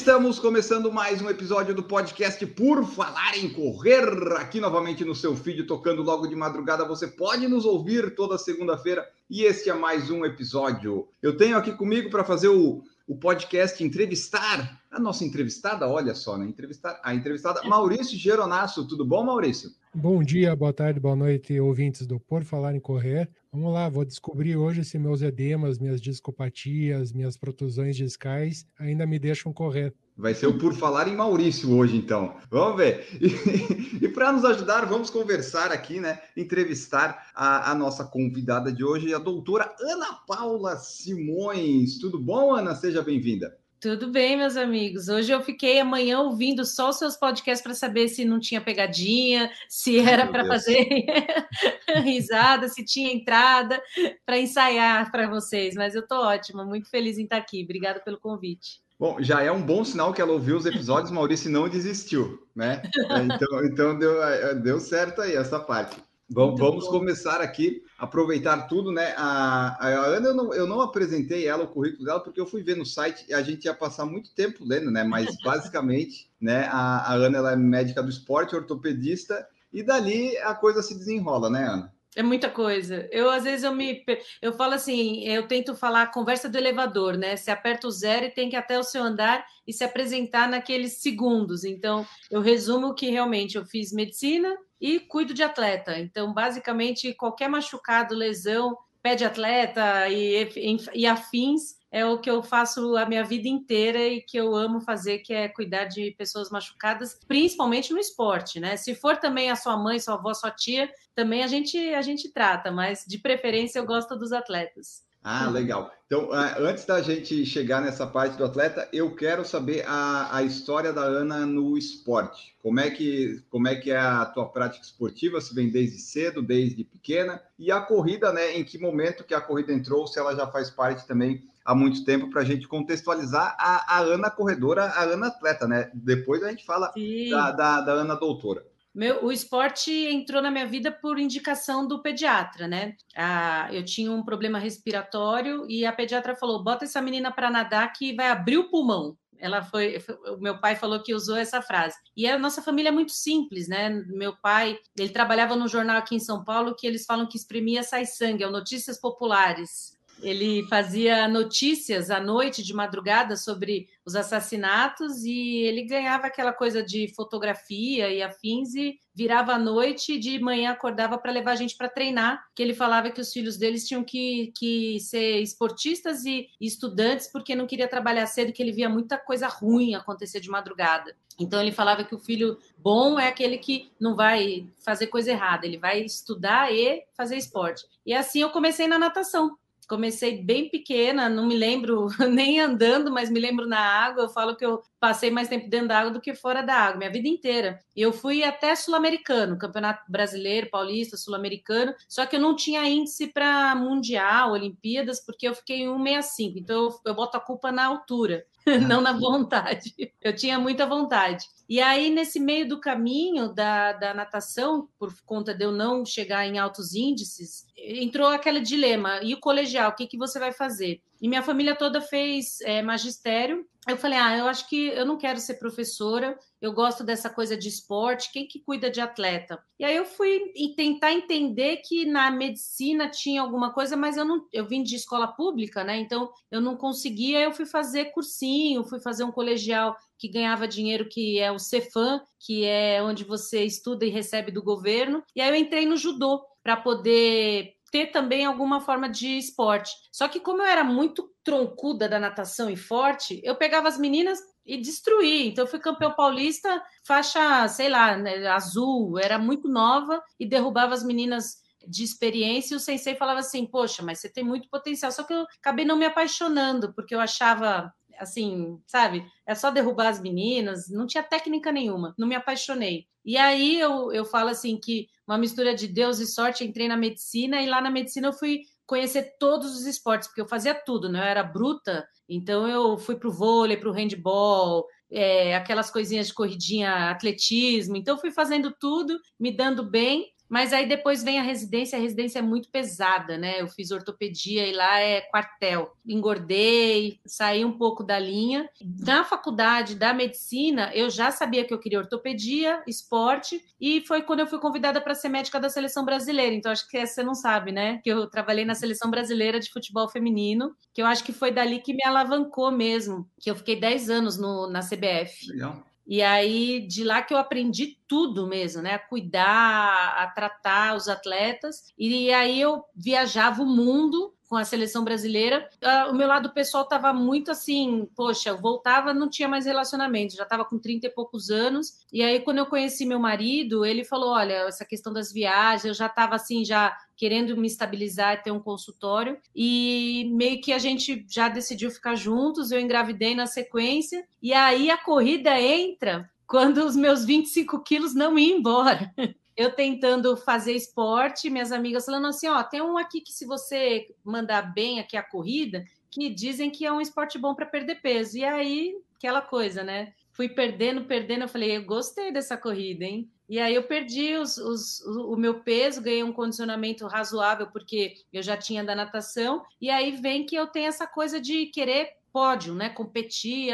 Estamos começando mais um episódio do podcast Por Falar em Correr, aqui novamente no seu feed, tocando logo de madrugada. Você pode nos ouvir toda segunda-feira e este é mais um episódio. Eu tenho aqui comigo para fazer o, o podcast entrevistar a nossa entrevistada, olha só, né? Entrevistar a entrevistada Maurício Geronasso. Tudo bom, Maurício? Bom dia, boa tarde, boa noite, ouvintes do Por Falar em Correr. Vamos lá, vou descobrir hoje se meus edemas, minhas discopatias, minhas protusões discais ainda me deixam correr. Vai ser o Por Falar em Maurício hoje, então. Vamos ver. E, e para nos ajudar, vamos conversar aqui, né? Entrevistar a, a, nossa convidada de hoje, a doutora Ana Paula Simões. Tudo bom, Ana? Seja bem-vinda. Tudo bem, meus amigos. Hoje eu fiquei amanhã ouvindo só os seus podcasts para saber se não tinha pegadinha, se era para fazer risada, se tinha entrada para ensaiar para vocês. Mas eu estou ótima, muito feliz em estar aqui. Obrigada pelo convite. Bom, já é um bom sinal que ela ouviu os episódios, Maurício não desistiu, né? Então, então deu, deu certo aí essa parte. Vamos, vamos começar aqui, aproveitar tudo, né? A, a Ana, eu não, eu não apresentei ela, o currículo dela, porque eu fui ver no site e a gente ia passar muito tempo lendo, né? Mas basicamente, né, a, a Ana ela é médica do esporte, ortopedista, e dali a coisa se desenrola, né, Ana? É muita coisa. Eu, às vezes, eu me. Eu falo assim, eu tento falar a conversa do elevador, né? Você aperta o zero e tem que ir até o seu andar e se apresentar naqueles segundos. Então, eu resumo que realmente eu fiz medicina, e cuido de atleta. Então, basicamente, qualquer machucado, lesão, pé de atleta e, e, afins é o que eu faço a minha vida inteira e que eu amo fazer, que é cuidar de pessoas machucadas, principalmente no esporte, né? Se for também a sua mãe, sua avó, sua tia, também a gente a gente trata, mas de preferência eu gosto dos atletas. Ah, legal. Então, ah, antes da gente chegar nessa parte do atleta, eu quero saber a, a história da Ana no esporte. Como é, que, como é que é a tua prática esportiva? Se vem desde cedo, desde pequena? E a corrida, né? Em que momento que a corrida entrou? Se ela já faz parte também há muito tempo para a gente contextualizar a, a Ana corredora, a Ana atleta, né? Depois a gente fala da, da, da Ana doutora. Meu, o esporte entrou na minha vida por indicação do pediatra, né? Ah, eu tinha um problema respiratório e a pediatra falou: bota essa menina para nadar que vai abrir o pulmão. Ela foi, o meu pai falou que usou essa frase. E a nossa família é muito simples, né? Meu pai, ele trabalhava no jornal aqui em São Paulo que eles falam que espremia sai sangue, é o Notícias Populares. Ele fazia notícias à noite, de madrugada, sobre os assassinatos e ele ganhava aquela coisa de fotografia e afins e virava à noite e de manhã acordava para levar a gente para treinar, que ele falava que os filhos deles tinham que, que ser esportistas e, estudantes porque não queria trabalhar cedo, que ele via muita coisa ruim acontecer de madrugada. Então ele falava que o filho bom é aquele que não vai fazer coisa errada, ele vai estudar e fazer esporte. E assim eu comecei na natação comecei bem pequena, não me lembro nem andando, mas me lembro na água. Eu falo que eu passei mais tempo dentro da água do que fora da água, minha vida inteira. Eu fui até sul-americano, campeonato brasileiro, paulista, sul-americano, só que eu não tinha índice para mundial, Olimpíadas, porque eu fiquei em 1,65. Então eu, eu boto a culpa na altura. não na vontade. Eu tinha muita vontade. E aí, nesse meio do caminho da, da natação, por conta de eu não chegar em altos índices, entrou aquele dilema: e o colegial, o que, que você vai fazer? E minha família toda fez é, magistério. Eu falei: ah, eu acho que eu não quero ser professora, eu gosto dessa coisa de esporte, quem que cuida de atleta? E aí eu fui tentar entender que na medicina tinha alguma coisa, mas eu não, eu vim de escola pública, né? Então eu não conseguia, eu fui fazer cursinho, fui fazer um colegial que ganhava dinheiro, que é o Cefam, que é onde você estuda e recebe do governo. E aí eu entrei no judô para poder ter também alguma forma de esporte. Só que como eu era muito troncuda da natação e forte, eu pegava as meninas e destruí. Então eu fui campeão paulista, faixa, sei lá, né, azul, era muito nova e derrubava as meninas de experiência e o sensei falava assim: "Poxa, mas você tem muito potencial". Só que eu acabei não me apaixonando, porque eu achava assim, sabe? É só derrubar as meninas, não tinha técnica nenhuma, não me apaixonei. E aí eu, eu falo assim que uma mistura de Deus e sorte, entrei na medicina e lá na medicina eu fui conhecer todos os esportes, porque eu fazia tudo, né? Eu era bruta, então eu fui para o vôlei, para o handball, é, aquelas coisinhas de corridinha, atletismo. Então fui fazendo tudo, me dando bem. Mas aí depois vem a residência, a residência é muito pesada, né? Eu fiz ortopedia e lá é quartel. Engordei, saí um pouco da linha. Na faculdade da medicina, eu já sabia que eu queria ortopedia, esporte, e foi quando eu fui convidada para ser médica da seleção brasileira. Então, acho que você não sabe, né? Que eu trabalhei na seleção brasileira de futebol feminino, que eu acho que foi dali que me alavancou mesmo, que eu fiquei 10 anos no, na CBF. Legal. E aí, de lá que eu aprendi tudo mesmo, né? A cuidar, a tratar os atletas. E aí eu viajava o mundo com a seleção brasileira. Uh, o meu lado pessoal estava muito assim, poxa, voltava, não tinha mais relacionamento, já estava com 30 e poucos anos. E aí, quando eu conheci meu marido, ele falou: olha, essa questão das viagens, eu já estava assim, já querendo me estabilizar ter um consultório. E meio que a gente já decidiu ficar juntos, eu engravidei na sequência. E aí a corrida entra quando os meus 25 quilos não iam embora. eu tentando fazer esporte, minhas amigas falando assim: ó, tem um aqui que se você mandar bem aqui a corrida, que dizem que é um esporte bom para perder peso. E aí, aquela coisa, né? Fui perdendo, perdendo. Eu falei, eu gostei dessa corrida, hein? E aí eu perdi os, os, o meu peso, ganhei um condicionamento razoável, porque eu já tinha da natação. E aí vem que eu tenho essa coisa de querer pódio, né? Competir.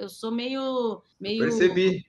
Eu sou meio. meio... Percebi.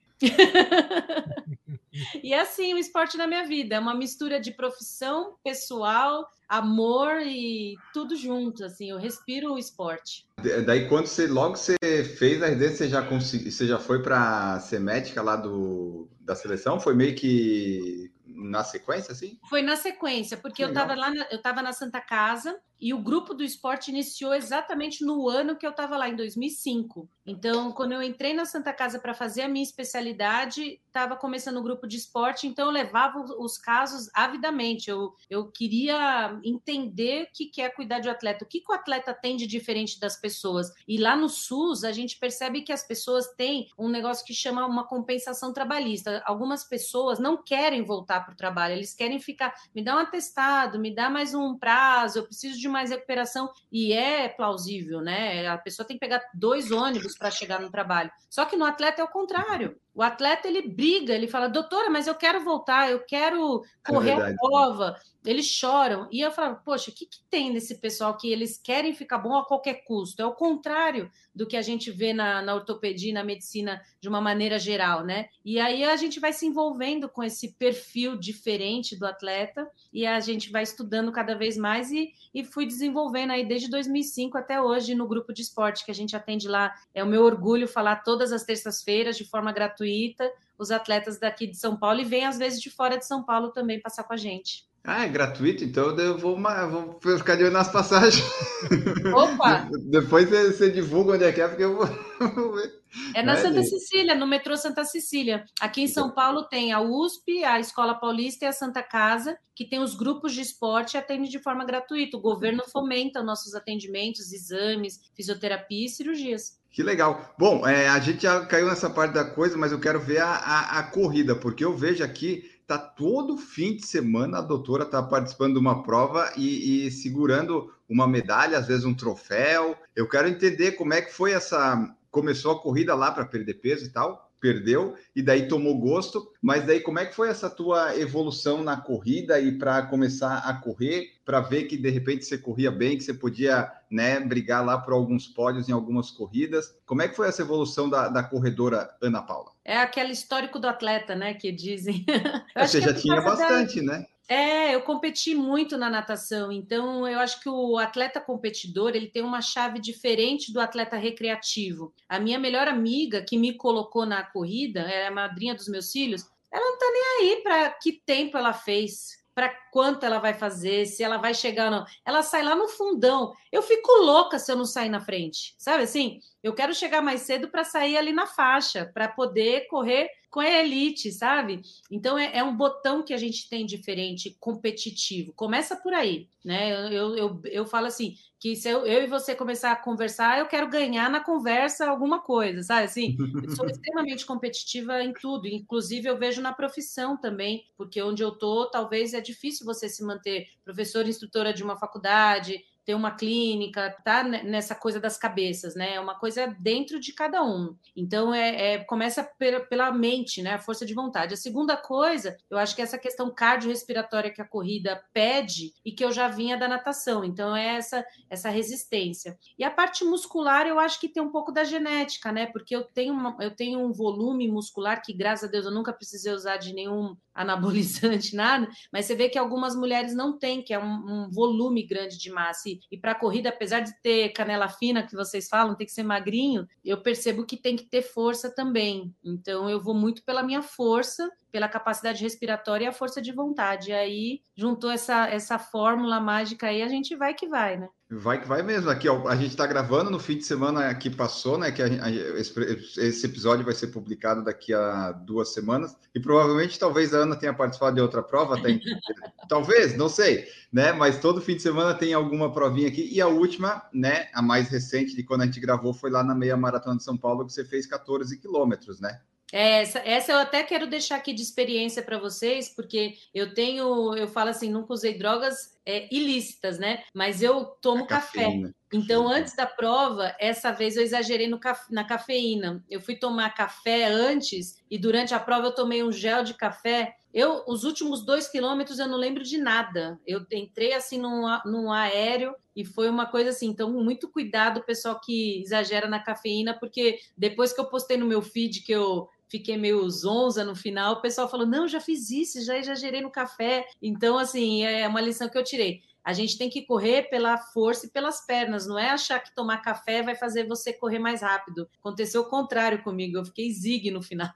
E é assim o esporte na minha vida, é uma mistura de profissão, pessoal, amor e tudo junto, assim, eu respiro o esporte. Daí quando você logo você fez a residência, você já consegui, você já foi para ser médica lá do da seleção? Foi meio que na sequência, assim? Foi na sequência, porque eu estava lá, na, eu estava na Santa Casa e o grupo do esporte iniciou exatamente no ano que eu estava lá, em 2005. Então, quando eu entrei na Santa Casa para fazer a minha especialidade, estava começando o grupo de esporte, então eu levava os casos avidamente. Eu, eu queria entender o que é cuidar de um atleta, o que, que o atleta tem de diferente das pessoas. E lá no SUS, a gente percebe que as pessoas têm um negócio que chama uma compensação trabalhista. Algumas pessoas não querem voltar para o trabalho, eles querem ficar, me dá um atestado, me dá mais um prazo, eu preciso de mais recuperação. E é plausível, né? A pessoa tem que pegar dois ônibus para chegar no trabalho. Só que no atleta é o contrário. O atleta ele briga, ele fala, doutora, mas eu quero voltar, eu quero é correr é a prova. Eles choram. E eu falo, poxa, o que, que tem nesse pessoal que eles querem ficar bom a qualquer custo? É o contrário do que a gente vê na, na ortopedia, na medicina, de uma maneira geral, né? E aí a gente vai se envolvendo com esse perfil diferente do atleta e a gente vai estudando cada vez mais e, e fui desenvolvendo aí desde 2005 até hoje no grupo de esporte que a gente atende lá. É o meu orgulho falar todas as terças-feiras de forma gratuita os atletas daqui de São Paulo e vem às vezes de fora de São Paulo também passar com a gente. Ah, é gratuito? Então eu vou, vou ficar de olho nas passagens. Opa! Depois você, você, divulga onde é que é, porque eu vou, ver. É na é, Santa gente. Cecília, no metrô Santa Cecília. Aqui em São Paulo tem a USP, a Escola Paulista e a Santa Casa, que tem os grupos de esporte e atende de forma gratuita. O governo fomenta nossos atendimentos, exames, fisioterapia e cirurgias. Que legal. Bom, é, a gente já caiu nessa parte da coisa, mas eu quero ver a, a, a corrida, porque eu vejo aqui tá todo fim de semana a doutora tá participando de uma prova e, e, segurando uma medalha, às vezes um troféu. Eu quero entender como é que foi essa. Começou a corrida lá para perder peso e tal, perdeu e daí tomou gosto. Mas daí como é que foi essa tua evolução na corrida e para começar a correr, para ver que de repente você corria bem, que você podia né, brigar lá por alguns pódios em algumas corridas. Como é que foi essa evolução da, da corredora Ana Paula? É aquele histórico do atleta, né, que dizem. Você já é tinha bastante, da... né? É, eu competi muito na natação, então eu acho que o atleta competidor ele tem uma chave diferente do atleta recreativo. A minha melhor amiga que me colocou na corrida, é a madrinha dos meus filhos, ela não tá nem aí para que tempo ela fez para quanto ela vai fazer, se ela vai chegar ou não. Ela sai lá no fundão. Eu fico louca se eu não sair na frente, sabe assim? Eu quero chegar mais cedo para sair ali na faixa, para poder correr com a elite, sabe? Então é, é, um botão que a gente tem diferente, competitivo. Começa por aí, né? Eu, eu, eu, falo assim, que se eu, eu, e você começar a conversar, eu quero ganhar na conversa alguma coisa, sabe? Assim, eu sou extremamente competitiva em tudo, inclusive eu vejo na profissão também, porque onde eu tô, talvez é difícil você se manter professora, instrutora de uma faculdade, ter uma clínica, tá nessa coisa das cabeças, né? É uma coisa dentro de cada um. Então, é, é começa pela, pela, mente, né? A força de vontade. A segunda coisa, eu acho que é essa questão cardiorrespiratória que a corrida pede e que eu já vinha da natação. Então, é essa, essa resistência. E a parte muscular, eu acho que tem um pouco da genética, né? Porque eu tenho, uma, eu tenho um volume muscular que, graças a Deus, eu nunca precisei usar de nenhum anabolizante, nada, mas você vê que algumas mulheres não têm, que é um, um volume grande de massa. E, e para corrida, apesar de ter canela fina, que vocês falam, tem que ser magrinho, eu percebo que tem que ter força também. Então, eu vou muito pela minha força pela capacidade respiratória e a força de vontade. E aí juntou essa, essa fórmula mágica aí, a gente vai que vai, né? Vai que vai mesmo. Aqui, ó, a gente está gravando no fim de semana que passou, né? Que a, a, esse, episódio vai ser publicado daqui a duas semanas. E provavelmente, talvez a Ana tenha participado de outra prova, até talvez, não sei, né? Mas todo fim de semana tem alguma provinha aqui. E a última, né? A mais recente de quando a gente gravou foi lá na meia maratona de São Paulo, que você fez 14 quilômetros, né? Essa, essa eu até quero deixar aqui de experiência para vocês, porque eu tenho, eu falo assim, nunca usei drogas é, ilícitas, né? Mas eu tomo café. Então, antes da prova, essa vez eu exagerei no, na cafeína. Eu fui tomar café antes e durante a prova eu tomei um gel de café. Eu, os últimos dois quilômetros, eu não lembro de nada. Eu entrei assim num, num aéreo e foi uma coisa assim. Então, muito cuidado, pessoal que exagera na cafeína, porque depois que eu postei no meu feed que eu fiquei meio zonza no final, o pessoal falou: não, já fiz isso, já exagerei no café. Então, assim, é uma lição que eu tirei. A gente tem que correr pela força e pelas pernas, não é achar que tomar café vai fazer você correr mais rápido. Aconteceu o contrário comigo, eu fiquei zigue no final.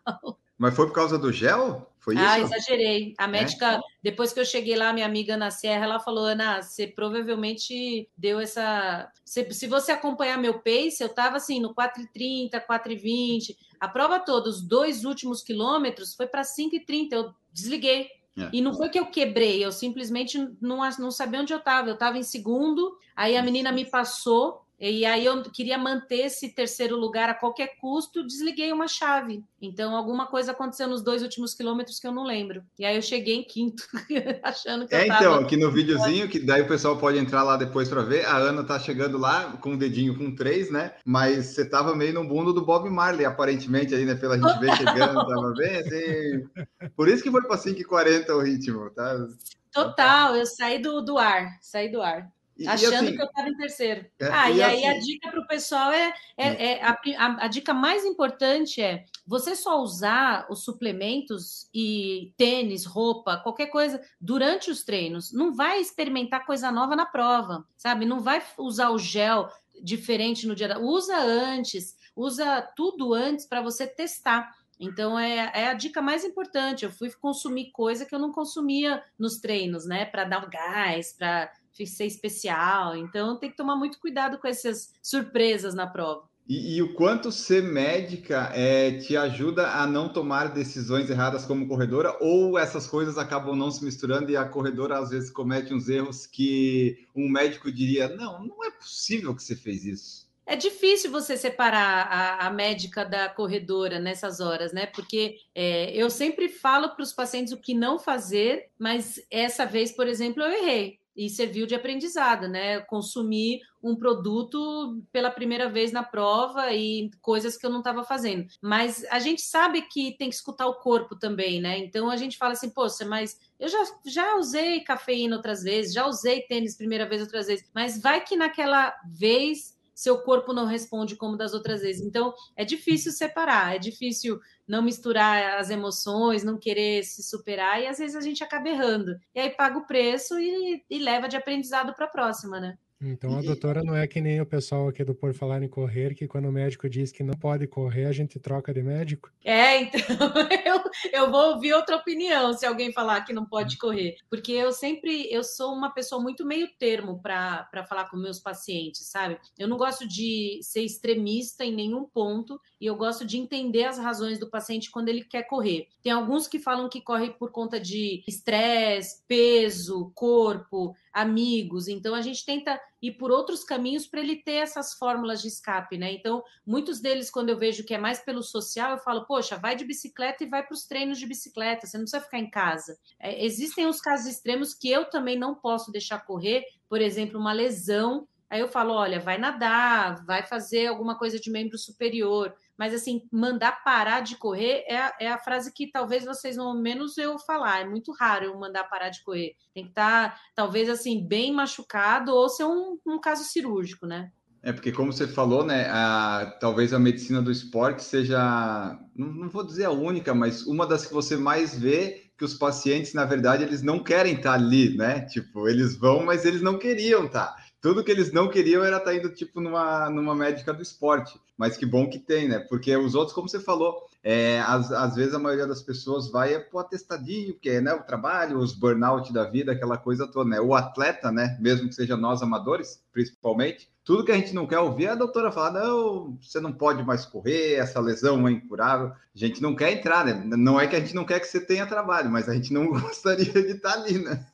Mas foi por causa do gel? Foi ah, isso? Ah, exagerei. A é? médica, é? depois que eu cheguei lá, minha amiga na Serra, ela falou: Ana, você provavelmente deu essa. Se, se você acompanhar meu pace, eu estava assim no 4,30, 4,20. A prova toda, os dois últimos quilômetros, foi para 5,30. Eu desliguei. É. E não foi que eu quebrei, eu simplesmente não, não sabia onde eu estava. Eu estava em segundo, aí a menina me passou, e aí eu queria manter esse terceiro lugar a qualquer custo, desliguei uma chave. Então alguma coisa aconteceu nos dois últimos quilômetros que eu não lembro. E aí eu cheguei em quinto, achando que é, eu tava... então, aqui no videozinho, que daí o pessoal pode entrar lá depois para ver, a Ana tá chegando lá com o dedinho com três, né? Mas você tava meio no mundo do Bob Marley, aparentemente, aí, né? Pela gente ver chegando, tava bem assim. Por isso que foi para 5h40 o ritmo, tá? Total, eu saí do, do ar, saí do ar. E, achando e assim, que eu estava em terceiro. É, ah, e, e aí assim, a dica para o pessoal é, é, hum. é a, a, a, dica mais importante é você só usar os suplementos e tênis, roupa, qualquer coisa durante os treinos. Não vai experimentar coisa nova na prova, sabe? Não vai usar o gel diferente no dia da. Usa antes, usa tudo antes para você testar. Então é, é, a dica mais importante. Eu fui consumir coisa que eu não consumia nos treinos, né? Para dar um gás, para ser especial. Então tem que tomar muito cuidado com essas surpresas na prova. E, e, o quanto ser médica é, te ajuda a não tomar decisões erradas como corredora, ou essas coisas acabam não se misturando e a corredora às vezes comete uns erros que um médico diria: não, não é possível que você fez isso. É difícil você separar a, a médica da corredora nessas horas, né? Porque é, eu sempre falo para os pacientes o que não fazer, mas essa vez, por exemplo, eu errei e serviu de aprendizado, né? Consumir um produto pela primeira vez na prova e coisas que eu não estava fazendo. Mas a gente sabe que tem que escutar o corpo também, né? Então a gente fala assim, poxa, mas eu já, já usei cafeína outras vezes, já usei tênis primeira vez outras vezes, mas vai que naquela vez seu corpo não responde como das outras vezes. Então, é difícil separar, é difícil não misturar as emoções, não querer se superar, e às vezes a gente acaba errando. E aí paga o preço e, e leva de aprendizado para a próxima, né? Então a doutora não é que nem o pessoal aqui do Por Falar em Correr, que quando o médico diz que não pode correr, a gente troca de médico? É, então eu, eu vou ouvir outra opinião se alguém falar que não pode correr. Porque eu sempre, eu sou uma pessoa muito meio termo para falar com meus pacientes, sabe? Eu não gosto de ser extremista em nenhum ponto e eu gosto de entender as razões do paciente quando ele quer correr. Tem alguns que falam que corre por conta de estresse, peso, corpo, amigos. Então a gente tenta ir por outros caminhos para ele ter essas fórmulas de escape, né? Então, muitos deles, quando eu vejo que é mais pelo social, eu falo, poxa, vai de bicicleta e vai para os treinos de bicicleta, você não precisa ficar em casa. É, existem os casos extremos que eu também não posso deixar correr, por exemplo, uma lesão. Aí eu falo, olha, vai nadar, vai fazer alguma coisa de membro superior mas assim, mandar parar de correr é a, é a frase que talvez vocês não menos eu falar. É muito raro eu mandar parar de correr. Tem que estar, tá, talvez assim, bem machucado ou ser um, um caso cirúrgico, né? É porque, como você falou, né, a, talvez a medicina do esporte seja, não, não, vou dizer a única, mas uma das que você mais vê que os pacientes, na verdade, eles não querem estar ali, né? Tipo, eles vão, mas eles não queriam estar tudo que eles não queriam era estar tá indo tipo numa, numa médica do esporte. Mas que bom que tem, né? Porque os outros, como você falou, é, às, às vezes a maioria das pessoas vai é pro atestadinho, que é né, o trabalho, os burnout da vida, aquela coisa toda, né? O atleta, né? Mesmo que seja nós amadores, principalmente, tudo que a gente não quer ouvir é a doutora falar: não, você não pode mais correr, essa lesão é incurável. A gente não quer entrar, né? Não é que a gente não quer que você tenha trabalho, mas a gente não gostaria de estar ali, né?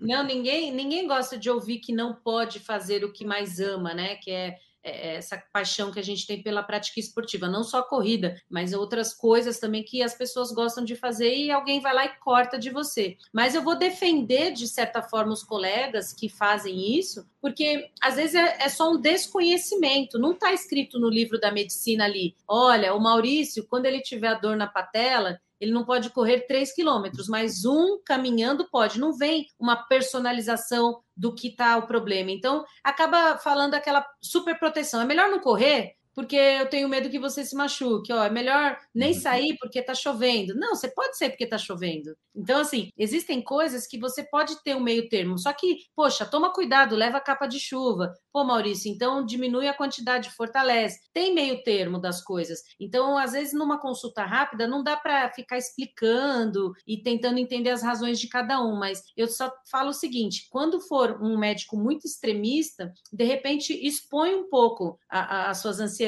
Não, ninguém, ninguém gosta de ouvir que não pode fazer o que mais ama, né? Que é, essa paixão que a gente tem pela prática esportiva, não só a corrida, mas outras coisas também que as pessoas gostam de fazer e alguém vai lá e corta de você. Mas eu vou defender, de certa forma, os colegas que fazem isso, porque às vezes é, é só um desconhecimento, não está escrito no livro da medicina ali. Olha, o Maurício, quando ele tiver dor na patela, ele não pode correr 3 quilômetros, mas um caminhando pode. Não vem uma personalização do que está o problema. Então, acaba falando aquela super proteção. É melhor não correr, porque eu tenho medo que você se machuque. Ó, é melhor nem uhum. sair porque está chovendo. Não, você pode sair porque está chovendo. Então, assim, existem coisas que você pode ter um meio termo. Só que, poxa, toma cuidado, leva a capa de chuva. Pô, Maurício, então diminui a quantidade, fortalece. Tem meio termo das coisas. Então, às vezes, numa consulta rápida, não dá para ficar explicando e tentando entender as razões de cada um. Mas eu só falo o seguinte: quando for um médico muito extremista, de repente expõe um pouco as suas ansiedades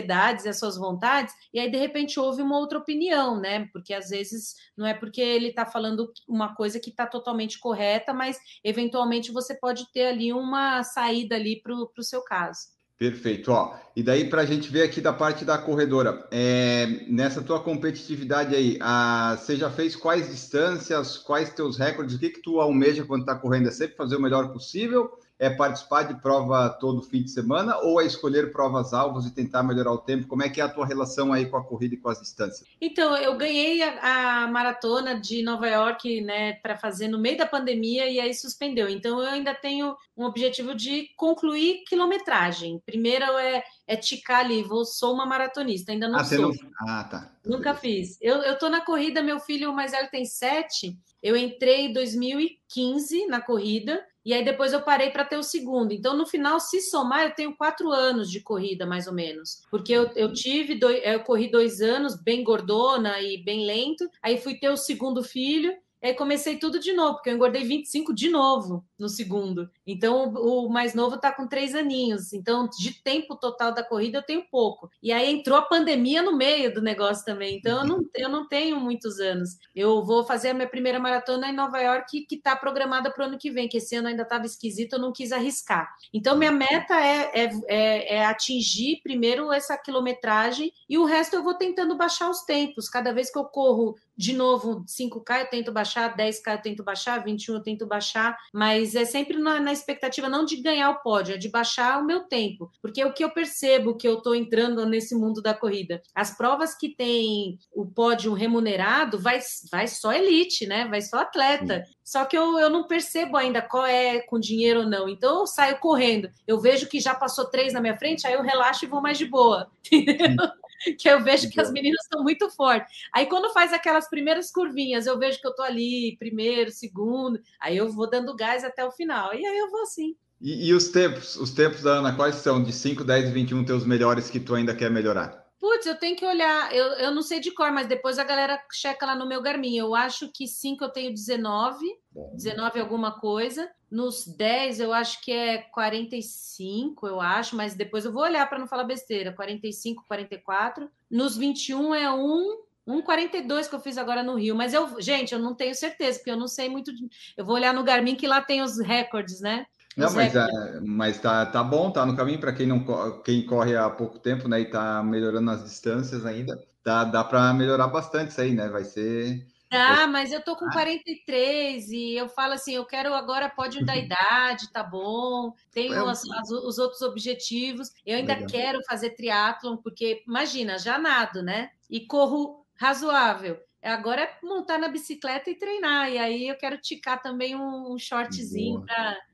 e as suas vontades, e aí, de repente, houve uma outra opinião, né? Porque às vezes não é porque ele está falando uma coisa que está totalmente correta, mas eventualmente você pode ter ali uma saída ali para o seu caso. Perfeito, ó. E daí para a gente ver aqui da parte da corredora, é, nessa tua competitividade aí, a, você já fez quais distâncias, quais teus recordes, o que que tu almeja quando está correndo? É sempre fazer o melhor possível? É participar de prova todo fim de semana ou é escolher provas alvos e tentar melhorar o tempo? Como é que é a tua relação aí com a corrida e com as distâncias? Então, eu ganhei a, a maratona de Nova York, né, para fazer no meio da pandemia e aí suspendeu. Então, eu ainda tenho um objetivo de concluir quilometragem. Primeiro é, é ticar ali, vou, sou uma maratonista, ainda não ah, sou. Não... Ah, tá. Nunca fiz. Eu, eu tô na corrida, meu filho mais velho tem sete. Eu entrei em 2015 na corrida e aí depois eu parei para ter o segundo. Então, no final, se somar, eu tenho quatro anos de corrida, mais ou menos. Porque eu, eu tive, dois, eu corri dois anos, bem gordona e bem lento. Aí fui ter o segundo filho. Aí comecei tudo de novo, porque eu engordei 25 de novo no segundo. Então, o mais novo está com três aninhos. Então, de tempo total da corrida, eu tenho pouco. E aí entrou a pandemia no meio do negócio também. Então, eu não, eu não tenho muitos anos. Eu vou fazer a minha primeira maratona em Nova York, que está programada para o ano que vem, que esse ano ainda estava esquisito, eu não quis arriscar. Então, minha meta é, é, é, é atingir primeiro essa quilometragem e o resto eu vou tentando baixar os tempos. Cada vez que eu corro de novo 5K, eu tento baixar, 10K eu tento baixar, 21 eu tento baixar, mas mas é sempre na, na, expectativa não de ganhar o pódio, é de baixar o meu tempo, porque é o que eu percebo que eu estou entrando nesse mundo da corrida. As provas que tem o pódio remunerado, vai, vai só elite, né? Vai só atleta. Sim. Só que eu, eu não percebo ainda qual é com dinheiro ou não. Então eu saio correndo. Eu vejo que já passou três na minha frente, aí eu relaxo e vou mais de boa. Entendeu? que eu vejo que as meninas estão muito fortes. Aí quando faz aquelas primeiras curvinhas, eu vejo que eu tô ali, primeiro, segundo, aí eu vou dando gás até o final. E aí eu vou assim. E, e, os tempos, os tempos da Ana, quais são? De 5, 10 e 21, teus melhores que tu ainda quer melhorar? Putz, eu tenho que olhar, eu, eu não sei de cor, mas depois a galera checa lá no meu Garmin. Eu acho que 5 eu tenho 19, Bom. 19 alguma coisa. Nos 10 eu acho que é 45, eu acho, mas depois eu vou olhar para não falar besteira. 45, 44. Nos 21 é 1, 1,42 que eu fiz agora no Rio, mas eu, gente, eu não tenho certeza, porque eu não sei muito. De... Eu vou olhar no Garmin que lá tem os recordes, né? Não, mas, é, mas tá, tá bom, tá no caminho para quem não quem corre há pouco tempo, né? E tá melhorando as distâncias ainda. Dá, dá para melhorar bastante isso aí, né? Vai ser. Ah, mas eu tô com 43 e eu falo assim, eu quero agora pódio da idade, tá bom? Tenho é, as, as, os outros objetivos. Eu ainda legal. quero fazer triatlon, porque imagina, já nado, né? E corro razoável. Agora é montar na bicicleta e treinar. E aí eu quero ticar também um, um shortzinho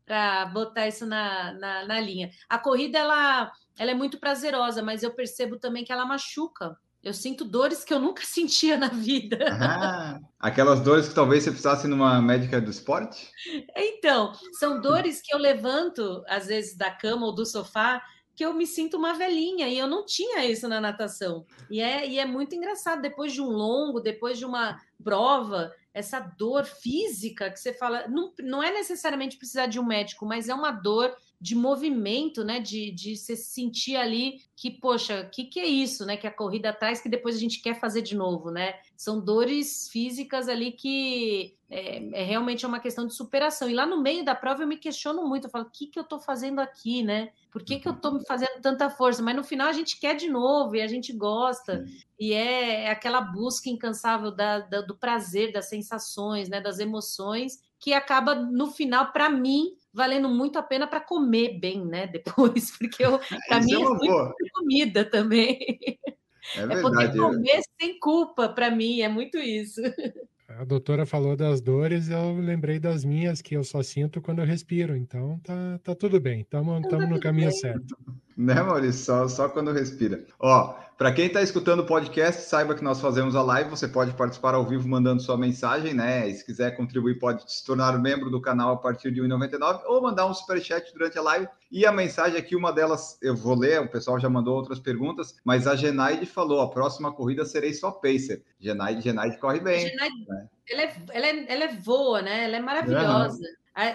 para botar isso na, na, na, linha. A corrida ela, ela é muito prazerosa, mas eu percebo também que ela machuca. Eu sinto dores que eu nunca sentia na vida. Ah, aquelas dores que talvez você precisasse numa médica do esporte? Então, são dores que eu levanto, às vezes, da cama ou do sofá que eu me sinto uma velhinha e eu não tinha isso na natação. E é, e é muito engraçado, depois de um longo, depois de uma prova, essa dor física que você fala, não, não é necessariamente precisar de um médico, mas é uma dor de movimento, né? De, de se sentir ali que, poxa, o que, que é isso, né? Que a corrida traz que depois a gente quer fazer de novo, né? São dores físicas ali que é, é realmente uma questão de superação. E lá no meio da prova eu me questiono muito, eu falo, o que, que eu estou fazendo aqui, né? Por que, que eu estou me fazendo tanta força? Mas no final a gente quer de novo e a gente gosta. E é, é aquela busca incansável da, da, do prazer, das sensações, né? Das emoções, que acaba, no final, para mim, valendo muito a pena para comer bem, né? Depois, porque para mim é, é muito comida também. É, verdade, é poder comer é. sem culpa para mim, é muito isso. A doutora falou das dores, eu lembrei das minhas que eu só sinto quando eu respiro, então tá, tá tudo bem, estamos tá no caminho bem. certo. Né, Maurício? Só, só quando respira. Ó, para quem está escutando o podcast, saiba que nós fazemos a live. Você pode participar ao vivo mandando sua mensagem, né? E se quiser contribuir, pode se tornar membro do canal a partir de R$ 1,99 ou mandar um superchat durante a live. E a mensagem aqui, uma delas eu vou ler, o pessoal já mandou outras perguntas, mas a Genaide falou: a próxima corrida serei só pacer. Genaide, Genaide corre bem. Genaide, né? ela, é, ela, é, ela é voa, né? Ela é maravilhosa.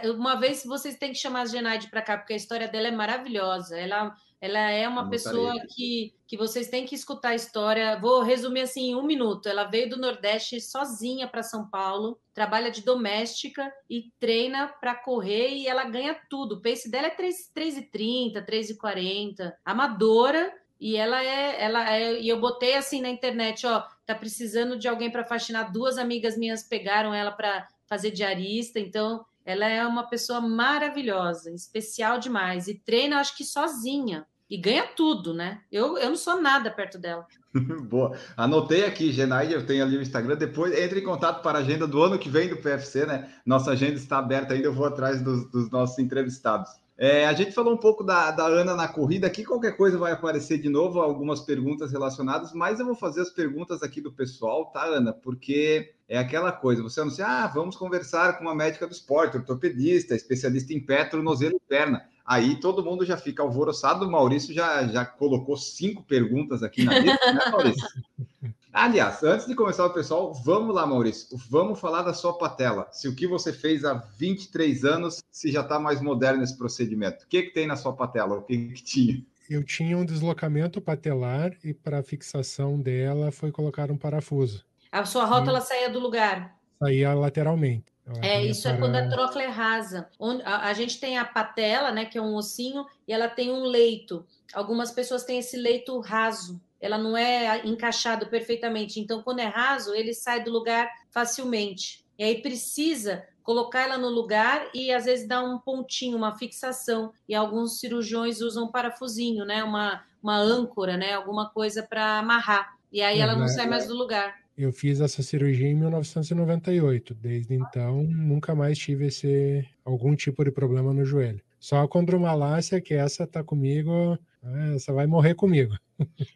Uhum. Uma vez vocês têm que chamar a Genaide para cá, porque a história dela é maravilhosa. Ela ela é uma pessoa que, que vocês têm que escutar a história. Vou resumir assim em um minuto. Ela veio do Nordeste sozinha para São Paulo, trabalha de doméstica e treina para correr e ela ganha tudo. O pace dela é 3,30, 3,40, amadora. E ela é, ela é, e eu botei assim na internet, ó, tá precisando de alguém para faxinar. Duas amigas minhas pegaram ela para fazer diarista, então ela é uma pessoa maravilhosa, especial demais. E treina, acho que sozinha. E ganha tudo, né? Eu, eu não sou nada perto dela. Boa. Anotei aqui, Genaide, eu tenho ali o Instagram. Depois entre em contato para a agenda do ano que vem do PFC, né? Nossa agenda está aberta ainda, eu vou atrás dos, dos nossos entrevistados. É, a gente falou um pouco da, da, Ana na corrida aqui, qualquer coisa vai aparecer de novo, algumas perguntas relacionadas, mas eu vou fazer as perguntas aqui do pessoal, tá, Ana? Porque é aquela coisa, você anuncia, ah, vamos conversar com uma médica do esporte, ortopedista, especialista em pé, tornozelo e perna. Aí todo mundo já fica alvoroçado, o Maurício já, já colocou cinco perguntas aqui na lista, né, Maurício? Aliás, antes de começar o pessoal, vamos lá, Maurício. Vamos falar da sua patela. Se o que você fez há 23 anos, se já está mais moderno esse procedimento. O que, que tem na sua patela? O que, que tinha? Eu tinha um deslocamento patelar e para fixação dela foi colocar um parafuso. A sua rótula e... saía do lugar? Saía lateralmente. É, isso para... é quando a trocla é rasa. A, a gente tem a patela, né, que é um ossinho, e ela tem um leito. Algumas pessoas têm esse leito raso ela não é encaixado perfeitamente. Então, quando é raso, ele sai do lugar facilmente. E aí precisa colocar ela no lugar e às vezes dar um pontinho, uma fixação. E alguns cirurgiões usam um parafusinho, né? Uma, uma âncora, né? Alguma coisa para amarrar. E aí ela não sai mais do lugar. Eu fiz essa cirurgia em 1998. Desde então, nunca mais tive esse algum tipo de problema no joelho. Só a condromalácia, que essa tá comigo Essa vai morrer comigo.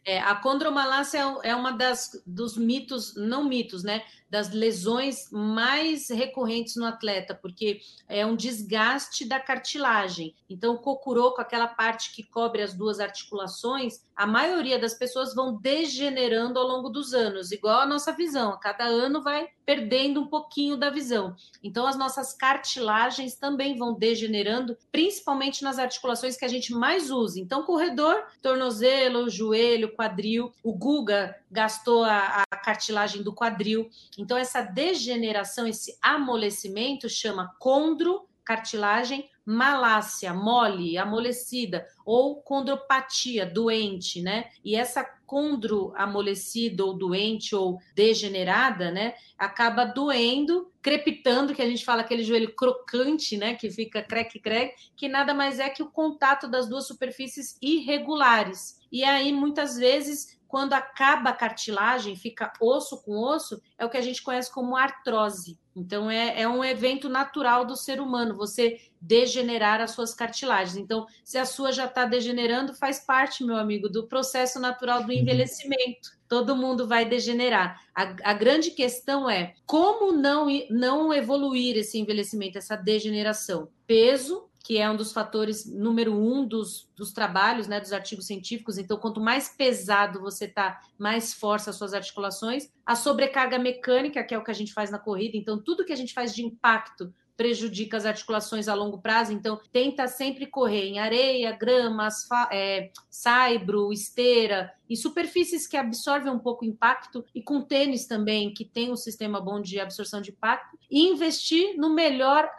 É, a condromalácia é, é uma das dos mitos, não mitos, né? Das lesões mais recorrentes no atleta, porque é um desgaste da cartilagem. Então, o cocuroco, aquela parte que cobre as duas articulações, a maioria das pessoas vão degenerando ao longo dos anos, igual a nossa visão. A cada ano vai perdendo um pouquinho da visão. Então, as nossas cartilagens também vão degenerando, principalmente nas articulações que a gente mais usa. Então, corredor, tornozelo, joelho, quadril. O Guga gastou a, a cartilagem do quadril. Então, essa degeneração, esse amolecimento chama condro cartilagem malácia, mole, amolecida, ou condropatia, doente, né? E essa condro amolecida ou doente ou degenerada, né, acaba doendo, crepitando, que a gente fala aquele joelho crocante, né, que fica creque creque, que nada mais é que o contato das duas superfícies irregulares. E aí muitas vezes quando acaba a cartilagem, fica osso com osso, é o que a gente conhece como artrose. Então, é, é um evento natural do ser humano, você degenerar as suas cartilagens. Então, se a sua já está degenerando, faz parte, meu amigo, do processo natural do envelhecimento. Todo mundo vai degenerar. A, a grande questão é como não, não evoluir esse envelhecimento, essa degeneração. Peso, que é um dos fatores número um dos, dos trabalhos, né, dos artigos científicos. Então, quanto mais pesado você está, mais força as suas articulações. A sobrecarga mecânica, que é o que a gente faz na corrida. Então, tudo que a gente faz de impacto prejudica as articulações a longo prazo, então tenta sempre correr em areia, grama, é, saibro, esteira, em superfícies que absorvem um pouco o impacto, e com tênis também, que tem um sistema bom de absorção de impacto, e investir no melhor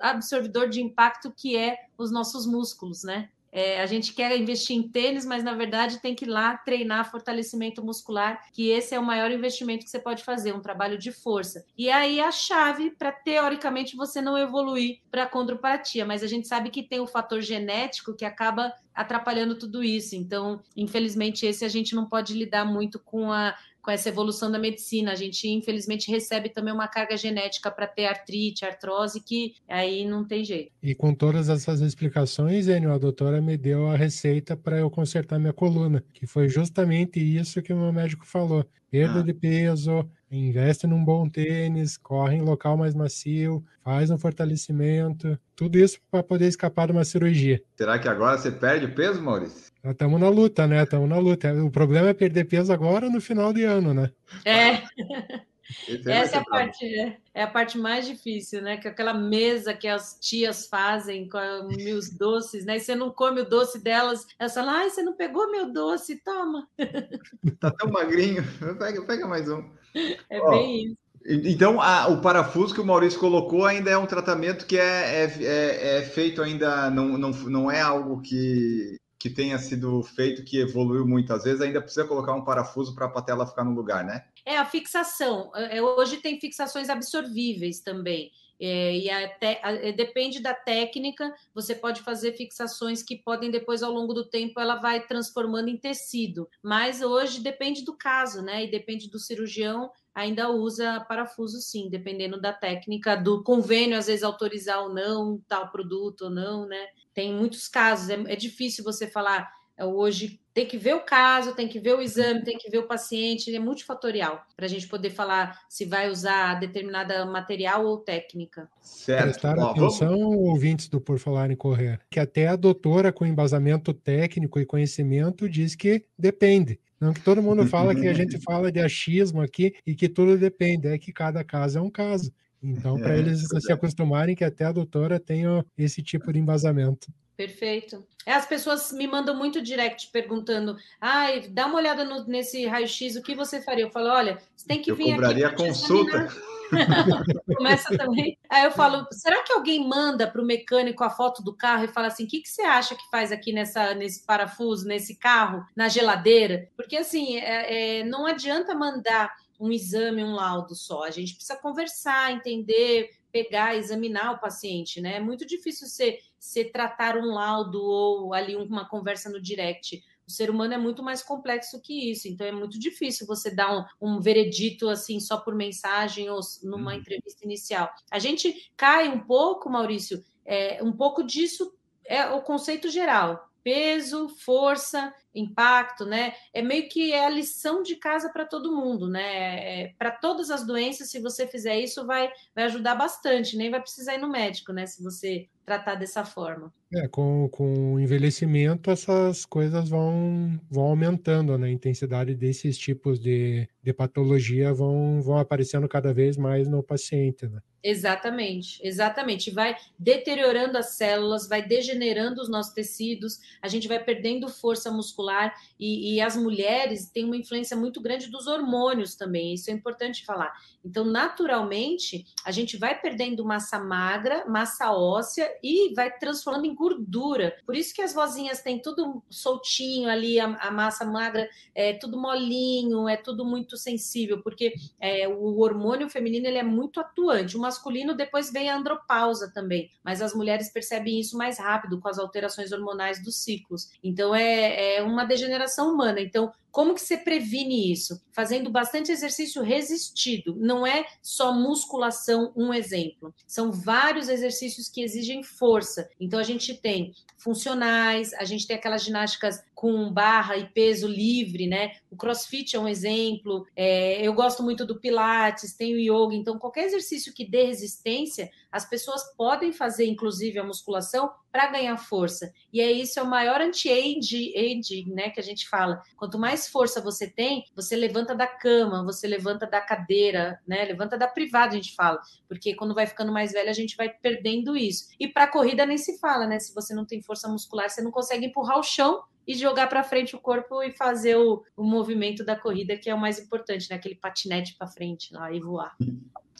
absorvidor de impacto que é os nossos músculos, né? É, a gente quer investir em tênis, mas na verdade tem que ir lá treinar fortalecimento muscular, que esse é o maior investimento que você pode fazer, um trabalho de força. E aí a chave para teoricamente você não evoluir para condropatia, mas a gente sabe que tem o fator genético que acaba atrapalhando tudo isso. Então, infelizmente, esse a gente não pode lidar muito com a com essa evolução da medicina. A gente, infelizmente, recebe também uma carga genética para ter artrite, artrose, que aí não tem jeito. E com todas essas explicações, Enio, a doutora me deu a receita para eu consertar minha coluna, que foi justamente isso que o meu médico falou. Perda ah. de peso, investe num bom tênis, corre em local mais macio, faz um fortalecimento, tudo isso para poder escapar de uma cirurgia. Será que agora você perde peso, Maurício? Estamos na luta, né? Estamos na luta. O problema é perder peso agora no final de ano, né? É. Essa é a parte, é, é, a parte mais difícil, né? Que é aquela mesa que as tias fazem com os doces, né? E você não come o doce delas, elas falam, ai, você não pegou meu doce, toma. Tá tão magrinho, pega, pega mais um. É Ó, bem isso. Então, a, o parafuso que o Maurício colocou ainda é um tratamento que é, é, é, é feito ainda, não, não, não é algo que que tenha sido feito, que evoluiu muitas vezes, ainda precisa colocar um parafuso para a patela ficar no lugar, né? É a fixação. É, hoje tem fixações absorvíveis também. É, e até é, depende da técnica, você pode fazer fixações que podem depois, ao longo do tempo, ela vai transformando em tecido. Mas hoje depende do caso, né? E depende do cirurgião, ainda usa parafuso sim, dependendo da técnica, do convênio, às vezes autorizar ou não tal produto ou não, né? Tem muitos casos, é, é difícil você falar é, hoje tem que ver o caso, tem que ver o exame, tem que ver o paciente, é multifatorial para a gente poder falar se vai usar determinada material ou técnica. Certo. Prestar atenção, vamos... ouvintes do Por Falar em Correr, que até a doutora com embasamento técnico e conhecimento diz que depende. Não que todo mundo fala que a gente fala de achismo aqui e que tudo depende, é que cada caso é um caso. Então, para é, eles se acostumarem que até a doutora tenha esse tipo de embasamento. Perfeito. É, as pessoas me mandam muito direct perguntando: ai, dá uma olhada no, nesse raio-x, o que você faria? Eu falo: olha, você tem que eu vir aqui. Eu consulta. Começa também. Aí eu falo: será que alguém manda para o mecânico a foto do carro e fala assim: o que, que você acha que faz aqui nessa, nesse parafuso, nesse carro, na geladeira? Porque assim, é, é, não adianta mandar um exame, um laudo só. A gente precisa conversar, entender, pegar, examinar o paciente, né? É muito difícil você, você tratar um laudo ou ali uma conversa no direct. O ser humano é muito mais complexo que isso, então é muito difícil você dar um, um veredito assim só por mensagem ou numa uhum. entrevista inicial. A gente cai um pouco, Maurício, é, um pouco disso é o conceito geral peso, força, impacto, né? É meio que é a lição de casa para todo mundo, né? É, para todas as doenças, se você fizer isso, vai, vai ajudar bastante, nem vai precisar ir no médico, né? Se você tratar dessa forma. É, com, com o envelhecimento, essas coisas vão, vão aumentando, né? A intensidade desses tipos de, de patologia vão, vão aparecendo cada vez mais no paciente, né? Exatamente, exatamente. Vai deteriorando as células, vai degenerando os nossos tecidos, a gente vai perdendo força muscular e, e, as mulheres têm uma influência muito grande dos hormônios também, isso é importante falar. Então, naturalmente, a gente vai perdendo massa magra, massa óssea e vai transformando em gordura. Por isso que as vozinhas têm tudo soltinho ali, a, a massa magra é tudo molinho, é tudo muito sensível, porque é, o hormônio feminino ele é muito atuante. Uma masculino, depois vem a andropausa também, mas as mulheres percebem isso mais rápido com as alterações hormonais dos ciclos. Então é, é uma degeneração humana. Então, como que você previne isso? Fazendo bastante exercício resistido. Não é só musculação, um exemplo. São vários exercícios que exigem força. Então a gente tem funcionais, a gente tem aquelas ginásticas com barra e peso livre, né? O crossfit é um exemplo. É, eu gosto muito do pilates, tem o yoga. Então, qualquer exercício que dê resistência, as pessoas podem fazer, inclusive, a musculação para ganhar força. E é isso, é o maior anti-aging, né? Que a gente fala. Quanto mais força você tem, você levanta da cama, você levanta da cadeira, né? Levanta da privada, a gente fala. Porque quando vai ficando mais velha, a gente vai perdendo isso. E para corrida nem se fala, né? Se você não tem força muscular, você não consegue empurrar o chão e jogar para frente o corpo e fazer o, o movimento da corrida, que é o mais importante, né? Aquele patinete para frente lá e voar.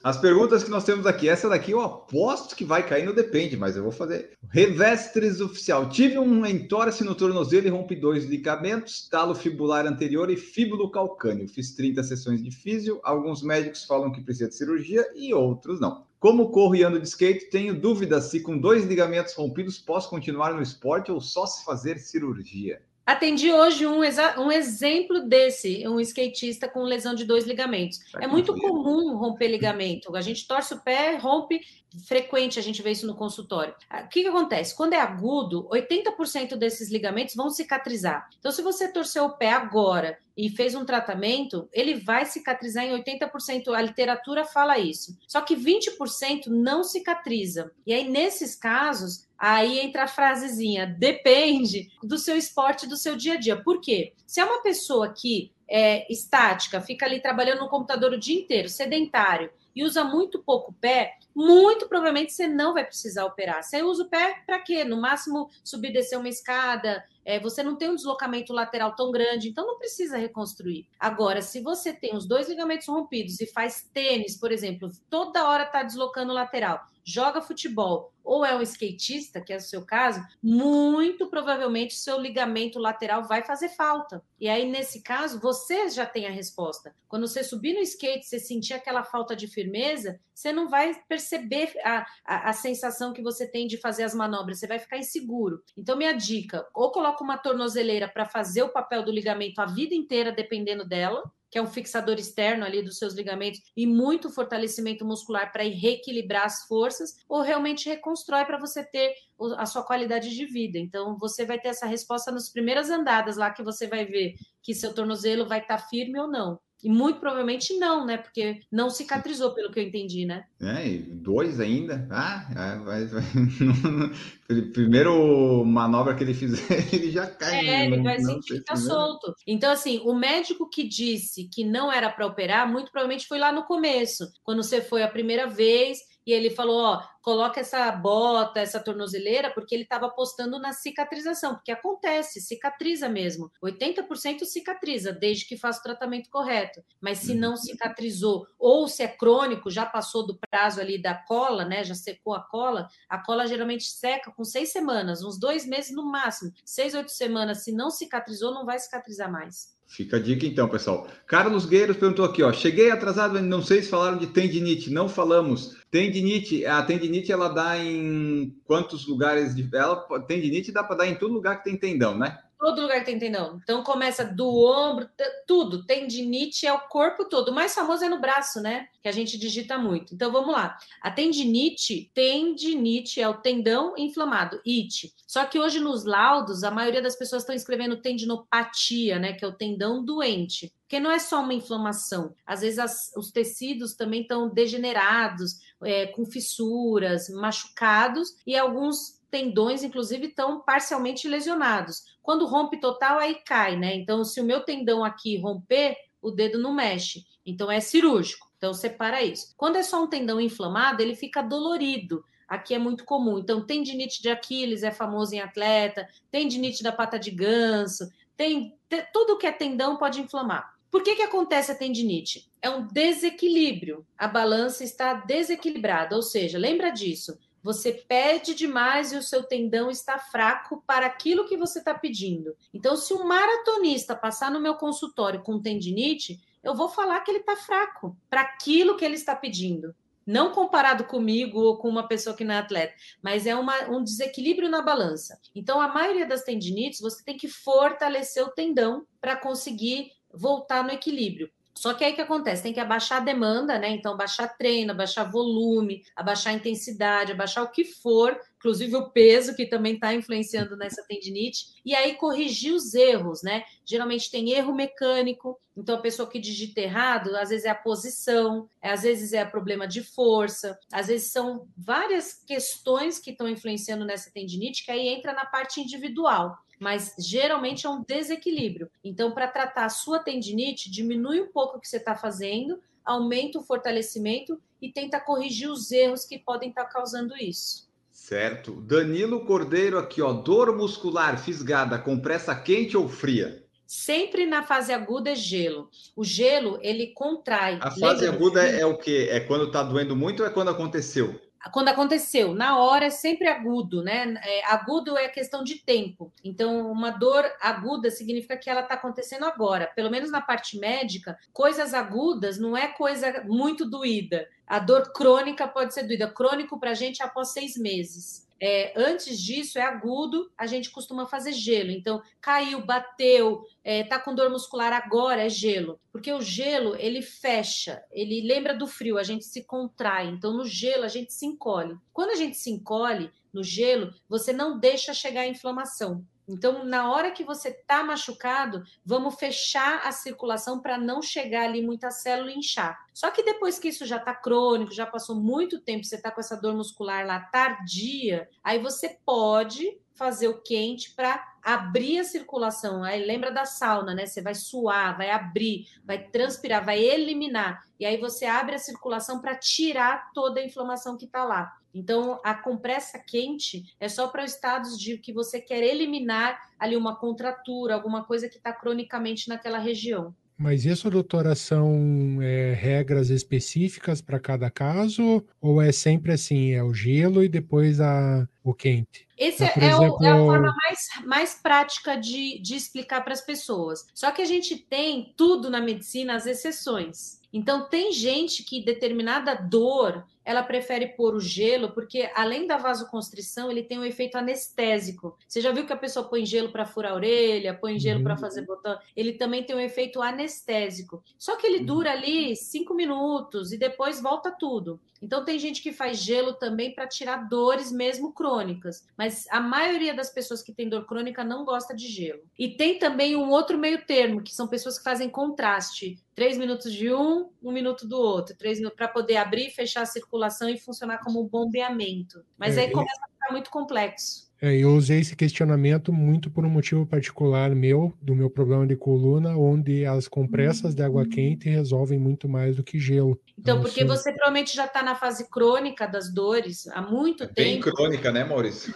As perguntas que nós temos aqui, essa daqui eu aposto que vai cair no depende, mas eu vou fazer. Revestres oficial. Tive um entorse no tornozelo e rompi dois ligamentos, talo fibular anterior e fíbulo calcâneo. Fiz 30 sessões de físio, alguns médicos falam que precisa de cirurgia e outros não. Como corro e ando de skate, tenho dúvidas se com dois ligamentos rompidos posso continuar no esporte ou só se fazer cirurgia. Atendi hoje um, um exemplo desse, um skatista com lesão de dois ligamentos. É muito comum romper ligamento. A gente torce o pé, rompe, frequente a gente vê isso no consultório. Ah, o que, que acontece? Quando é agudo, 80% desses ligamentos vão cicatrizar. Então, se você torceu o pé agora e fez um tratamento, ele vai cicatrizar em 80%. A literatura fala isso. Só que 20% não cicatriza. E aí, nesses casos, Aí entra a frasezinha: depende do seu esporte, do seu dia a dia. Por quê? Se é uma pessoa que é estática, fica ali trabalhando no computador o dia inteiro, sedentário, e usa muito pouco pé, muito provavelmente você não vai precisar operar. Você usa o pé para quê? No máximo subir descer uma escada, é, você não tem um deslocamento lateral tão grande, então não precisa reconstruir. Agora, se você tem os dois ligamentos rompidos e faz tênis, por exemplo, toda hora está deslocando o lateral, joga futebol ou é um skatista, que é o seu caso, muito provavelmente seu ligamento lateral vai fazer falta. E aí, nesse caso, você já tem a resposta. Quando você subir no skate, você sentir aquela falta de firmeza, você não vai perceber a, a, a sensação que você tem de fazer as manobras, você vai ficar inseguro. Então, minha dica: ou coloca uma tornozeleira para fazer o papel do ligamento a vida inteira, dependendo dela, que é um fixador externo ali dos seus ligamentos, e muito fortalecimento muscular para reequilibrar as forças, ou realmente reconstrói para você ter a sua qualidade de vida. Então, você vai ter essa resposta nas primeiras andadas lá que você vai ver que seu tornozelo vai estar tá firme ou não. E muito provavelmente não, né? Porque não cicatrizou, pelo que eu entendi, né? É, e dois ainda. Ah, é, vai, vai. primeiro manobra que ele fizer, ele já cai. É, ele vai sentir que tá solto. Então, assim, o médico que disse que não era para operar, muito provavelmente foi lá no começo, quando você foi a primeira vez e ele falou: ó, coloca essa bota, essa tornozeleira, porque ele estava apostando na cicatrização, porque acontece, cicatriza mesmo. 80% cicatriza, desde que faça o tratamento correto. Mas se não uhum. cicatrizou, ou se é crônico, já passou do prazo ali da cola, né? Já secou a cola, a cola geralmente seca com seis semanas, uns dois meses no máximo. Seis, oito semanas, se não cicatrizou, não vai cicatrizar mais. Fica a dica então, pessoal. Carlos Gueiros perguntou aqui, ó. Cheguei atrasado, não sei se falaram de tendinite, não falamos. Tendinite, a tendinite ela dá em quantos lugares de ela tendinite dá para dar em todo lugar que tem tendão, né? Todo lugar tem tendão. Então começa do ombro, tudo. Tendinite é o corpo todo. O mais famoso é no braço, né? Que a gente digita muito. Então vamos lá. A tendinite, tendinite é o tendão inflamado, it. Só que hoje nos laudos, a maioria das pessoas estão escrevendo tendinopatia, né? Que é o tendão doente. Porque não é só uma inflamação. Às vezes as, os tecidos também estão degenerados, é, com fissuras, machucados, e alguns tendões, inclusive, estão parcialmente lesionados. Quando rompe total, aí cai, né? Então, se o meu tendão aqui romper, o dedo não mexe. Então, é cirúrgico. Então, separa isso. Quando é só um tendão inflamado, ele fica dolorido. Aqui é muito comum. Então, tendinite de Aquiles é famoso em atleta, tendinite da pata de ganso, tem, tudo que é tendão pode inflamar. Por que, que acontece a tendinite? É um desequilíbrio. A balança está desequilibrada, ou seja, lembra disso. Você pede demais e o seu tendão está fraco para aquilo que você está pedindo. Então, se um maratonista passar no meu consultório com tendinite, eu vou falar que ele está fraco para aquilo que ele está pedindo. Não comparado comigo ou com uma pessoa que não é atleta, mas é uma, um desequilíbrio na balança. Então, a maioria das tendinites, você tem que fortalecer o tendão para conseguir voltar no equilíbrio. Só que aí que acontece? Tem que abaixar a demanda, né? Então, abaixar treino, abaixar volume, abaixar intensidade, abaixar o que for, inclusive o peso, que também está influenciando nessa tendinite, e aí corrigir os erros, né? Geralmente tem erro mecânico, então a pessoa que digita errado, às vezes é a posição, às vezes é problema de força, às vezes são várias questões que estão influenciando nessa tendinite, que aí entra na parte individual mas geralmente é um desequilíbrio. Então, para tratar a sua tendinite, diminui um pouco o que você está fazendo, aumenta o fortalecimento e tenta corrigir os erros que podem estar tá causando isso. Certo. Danilo Cordeiro aqui, ó, dor muscular fisgada, compressa quente ou fria? Sempre na fase aguda é gelo. O gelo, ele contrai. A fase Lembra aguda é o quê? É quando está doendo muito ou é quando aconteceu? Quando aconteceu, na hora é sempre agudo, né? É, agudo é questão de tempo. Então, uma dor aguda significa que ela está acontecendo agora. Pelo menos na parte médica, coisas agudas não é coisa muito doída. A dor crônica pode ser doída. Crônico para a gente é após seis meses. É, antes disso, é agudo, a gente costuma fazer gelo. Então, caiu, bateu, é, tá com dor muscular agora, é gelo. Porque o gelo, ele fecha, ele lembra do frio, a gente se contrai. Então, no gelo, a gente se encolhe. Quando a gente se encolhe no gelo, você não deixa chegar a inflamação. Então, na hora que você está machucado, vamos fechar a circulação para não chegar ali muita célula e inchar. Só que depois que isso já está crônico, já passou muito tempo, você está com essa dor muscular lá tardia, aí você pode fazer o quente para abrir a circulação. Aí lembra da sauna, né? Você vai suar, vai abrir, vai transpirar, vai eliminar. E aí você abre a circulação para tirar toda a inflamação que está lá. Então, a compressa quente é só para estados de que você quer eliminar ali uma contratura, alguma coisa que está cronicamente naquela região. Mas isso, doutora, são é, regras específicas para cada caso? Ou é sempre assim, é o gelo e depois a, o quente? Essa é, é, exemplo... é, a forma mais, mais prática de, de explicar para as pessoas. Só que a gente tem tudo na medicina, as exceções. Então, tem gente que determinada dor ela prefere pôr o gelo, porque além da vasoconstrição, ele tem um efeito anestésico. Você já viu que a pessoa põe gelo para furar a orelha, põe gelo uhum. para fazer botão? Ele também tem um efeito anestésico. Só que ele uhum. dura ali cinco minutos e depois volta tudo. Então tem gente que faz gelo também para tirar dores mesmo crônicas, mas a maioria das pessoas que tem dor crônica não gosta de gelo. E tem também um outro meio termo, que são pessoas que fazem contraste, três minutos de um, um minuto do outro, três minutos para poder abrir e fechar a circulação circulação e funcionar como um bombeamento. Mas é, aí começa a ficar muito complexo. É, eu usei esse questionamento muito por um motivo particular meu, do meu problema de coluna, onde as compressas de água quente resolvem muito mais do que gelo. Então, então porque você provavelmente já está na fase crônica das dores há muito é tempo. Bem crônica, né, Maurício?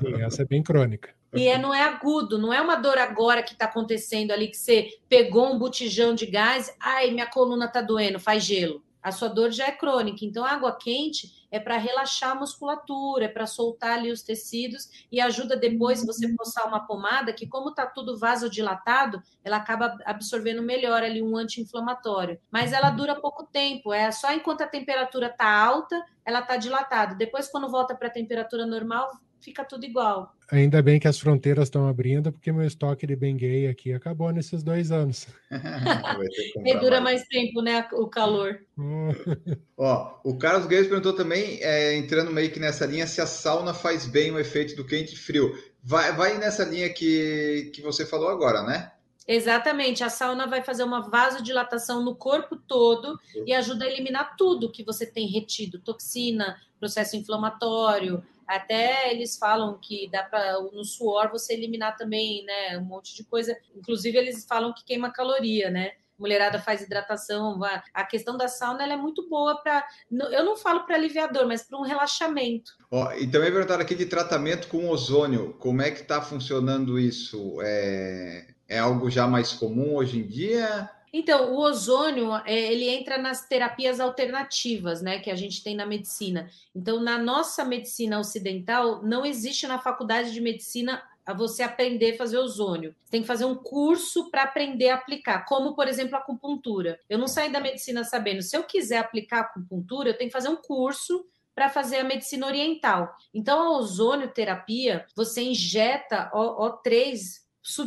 Sim, essa é bem crônica. E é, não é agudo, não é uma dor agora que está acontecendo ali, que você pegou um botijão de gás, ai, minha coluna está doendo, faz gelo a sua dor já é crônica. Então, a água quente é para relaxar a musculatura, é para soltar ali os tecidos e ajuda depois, se você passar uma pomada, que como está tudo vasodilatado, ela acaba absorvendo melhor ali um anti-inflamatório. Mas ela dura pouco tempo, é só enquanto a temperatura está alta, ela está dilatada. Depois, quando volta para a temperatura normal, fica tudo igual. Ainda bem que as fronteiras estão abrindo, porque meu estoque de Bengay aqui acabou nesses dois anos. e dura mais tempo, né? O calor. Ó, o Carlos Guedes perguntou também, é, entrando meio que nessa linha, se a sauna faz bem o efeito do quente e frio. Vai, vai nessa linha que, que você falou agora, né? Exatamente, a sauna vai fazer uma vasodilatação no corpo todo e ajuda a eliminar tudo que você tem retido, toxina, processo inflamatório. Até eles falam que dá para no suor você eliminar também, né, um monte de coisa. Inclusive eles falam que queima caloria, né? mulherada faz hidratação. A questão da sauna é muito boa para. Eu não falo para aliviar dor, mas para um relaxamento. Ó, e também perguntaram aqui de tratamento com ozônio. Como é que está funcionando isso? É, é algo já mais comum hoje em dia? Então, o ozônio, é, ele entra nas terapias alternativas, né, que a gente tem na medicina. Então, na nossa medicina ocidental, não existe na faculdade de medicina você aprender a fazer ozônio. Tem que fazer um curso para aprender a aplicar, como, por exemplo, a acupuntura. Eu não saí da medicina sabendo, se eu quiser aplicar acupuntura, eu tenho que fazer um curso para fazer a medicina oriental. Então, a ozônio terapia, você injeta O3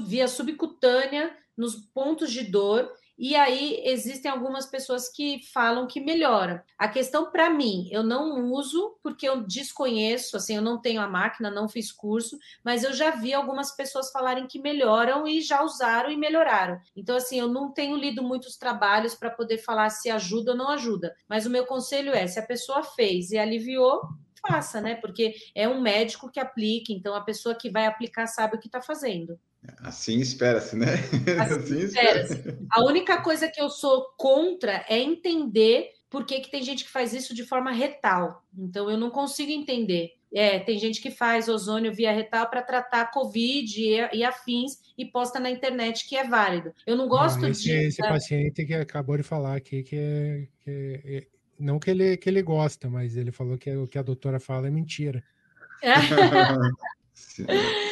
via subcutânea nos pontos de dor e aí existem algumas pessoas que falam que melhora. A questão para mim, eu não uso porque eu desconheço, assim, eu não tenho a máquina, não fiz curso, mas eu já vi algumas pessoas falarem que melhoram e já usaram e melhoraram. Então assim, eu não tenho lido muitos trabalhos para poder falar se ajuda ou não ajuda, mas o meu conselho é, se a pessoa fez e aliviou, faça, né? Porque é um médico que aplica, então a pessoa que vai aplicar sabe o que está fazendo. Assim espera-se, né? Assim, assim espera-se. A única coisa que eu sou contra é entender por que, que tem gente que faz isso de forma retal. Então, eu não consigo entender. É, tem gente que faz ozônio via retal para tratar Covid e, e, afins e posta na internet que é válido. Eu não gosto não, esse, de. Esse paciente que acabou de falar aqui que, é, que é, não que ele, que ele gosta, mas ele falou que o que a doutora fala é mentira.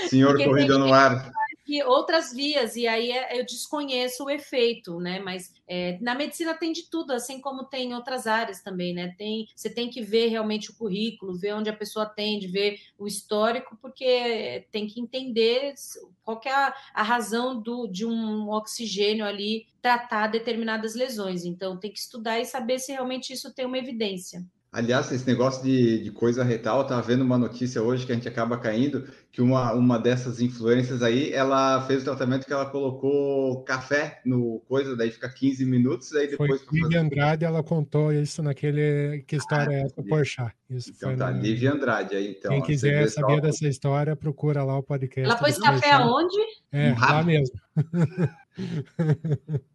Senhor Corrida no Ar que outras vias, e aí é, eu desconheço o efeito, né? Mas é, na medicina tem de tudo, assim como tem em outras áreas também, né? Tem, você tem que ver realmente o currículo, ver onde a pessoa atende, ver o histórico, porque tem que entender qual é a, a razão do, de um oxigênio ali tratar determinadas lesões. Então tem que estudar e saber se realmente isso tem uma evidência. Aliás, esse negócio de, de coisa retal, eu tava vendo uma notícia hoje que a gente acaba caindo, que uma, uma dessas influências aí, ela fez o tratamento que ela colocou café no coisa, daí fica 15 minutos, aí depois... Foi Lívia fazer... Andrade, ela contou isso naquele... Que história ah, é essa, Porchat? Isso então tá, na... Lívia Andrade aí, então. Quem quiser saber dessa história, procura lá o podcast. Ela pôs café aonde? É, lá mesmo.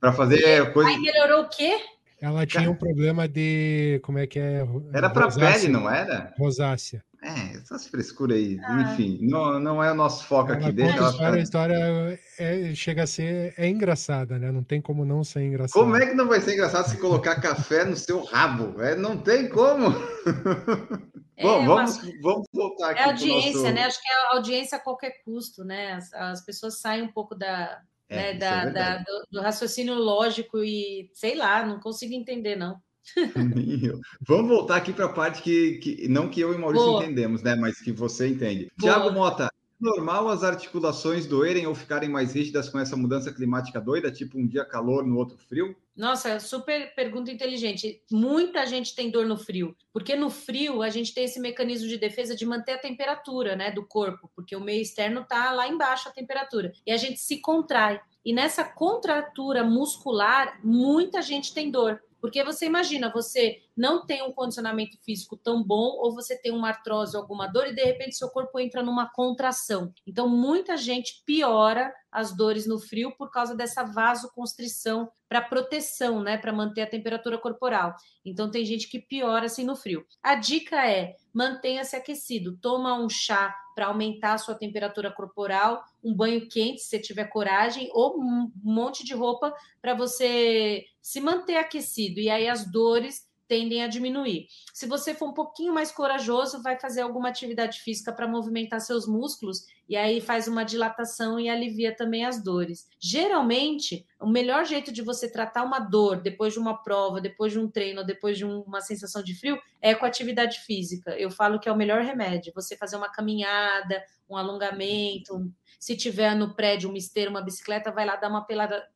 Para fazer coisa... Aí melhorou o quê? Ela tinha um problema de. Como é que é? Era para pele, não era? Rosácea. É, essas frescuras aí. Ah. Enfim, não, não é o nosso foco ela aqui. Deixa ela história, a história é, chega a ser é engraçada, né? Não tem como não ser engraçada. Como é que não vai ser engraçado se colocar café no seu rabo? É, não tem como. É, Bom, vamos, vamos voltar aqui. É audiência, nosso... né? Acho que é audiência a qualquer custo, né? As, as pessoas saem um pouco da, é, né, da, é da, do, do, raciocínio lógico e sei lá, não consigo entender, não. Vamos voltar aqui para a parte que, que não que eu e Maurício Boa. entendemos, né? Mas que você entende. Tiago Mota, normal as articulações doerem ou ficarem mais rígidas com essa mudança climática doida, tipo um dia calor, no outro frio? Nossa, super pergunta inteligente. Muita gente tem dor no frio, porque no frio a gente tem esse mecanismo de defesa de manter a temperatura, né, do corpo, porque o meio externo tá lá embaixo a temperatura. E a gente se contrai. E nessa contratura muscular, muita gente tem dor. Porque você imagina, você não tem um condicionamento físico tão bom, ou você tem uma artrose ou alguma dor, e de repente seu corpo entra numa contração. Então, muita gente piora as dores no frio por causa dessa vasoconstrição para proteção, né? Para manter a temperatura corporal. Então, tem gente que piora assim no frio. A dica é mantenha-se aquecido, toma um chá para aumentar a sua temperatura corporal, um banho quente, se você tiver coragem, ou um monte de roupa para você se manter aquecido. E aí as dores tendem a diminuir. Se você for um pouquinho mais corajoso, vai fazer alguma atividade física para movimentar seus músculos e aí faz uma dilatação e alivia também as dores. Geralmente, o melhor jeito de você tratar uma dor depois de uma prova, depois de um treino, depois de um, uma sensação de frio, é com atividade física. Eu falo que é o melhor remédio. Você fazer uma caminhada, um alongamento, se tiver no prédio uma esteira, uma bicicleta, vai lá dar uma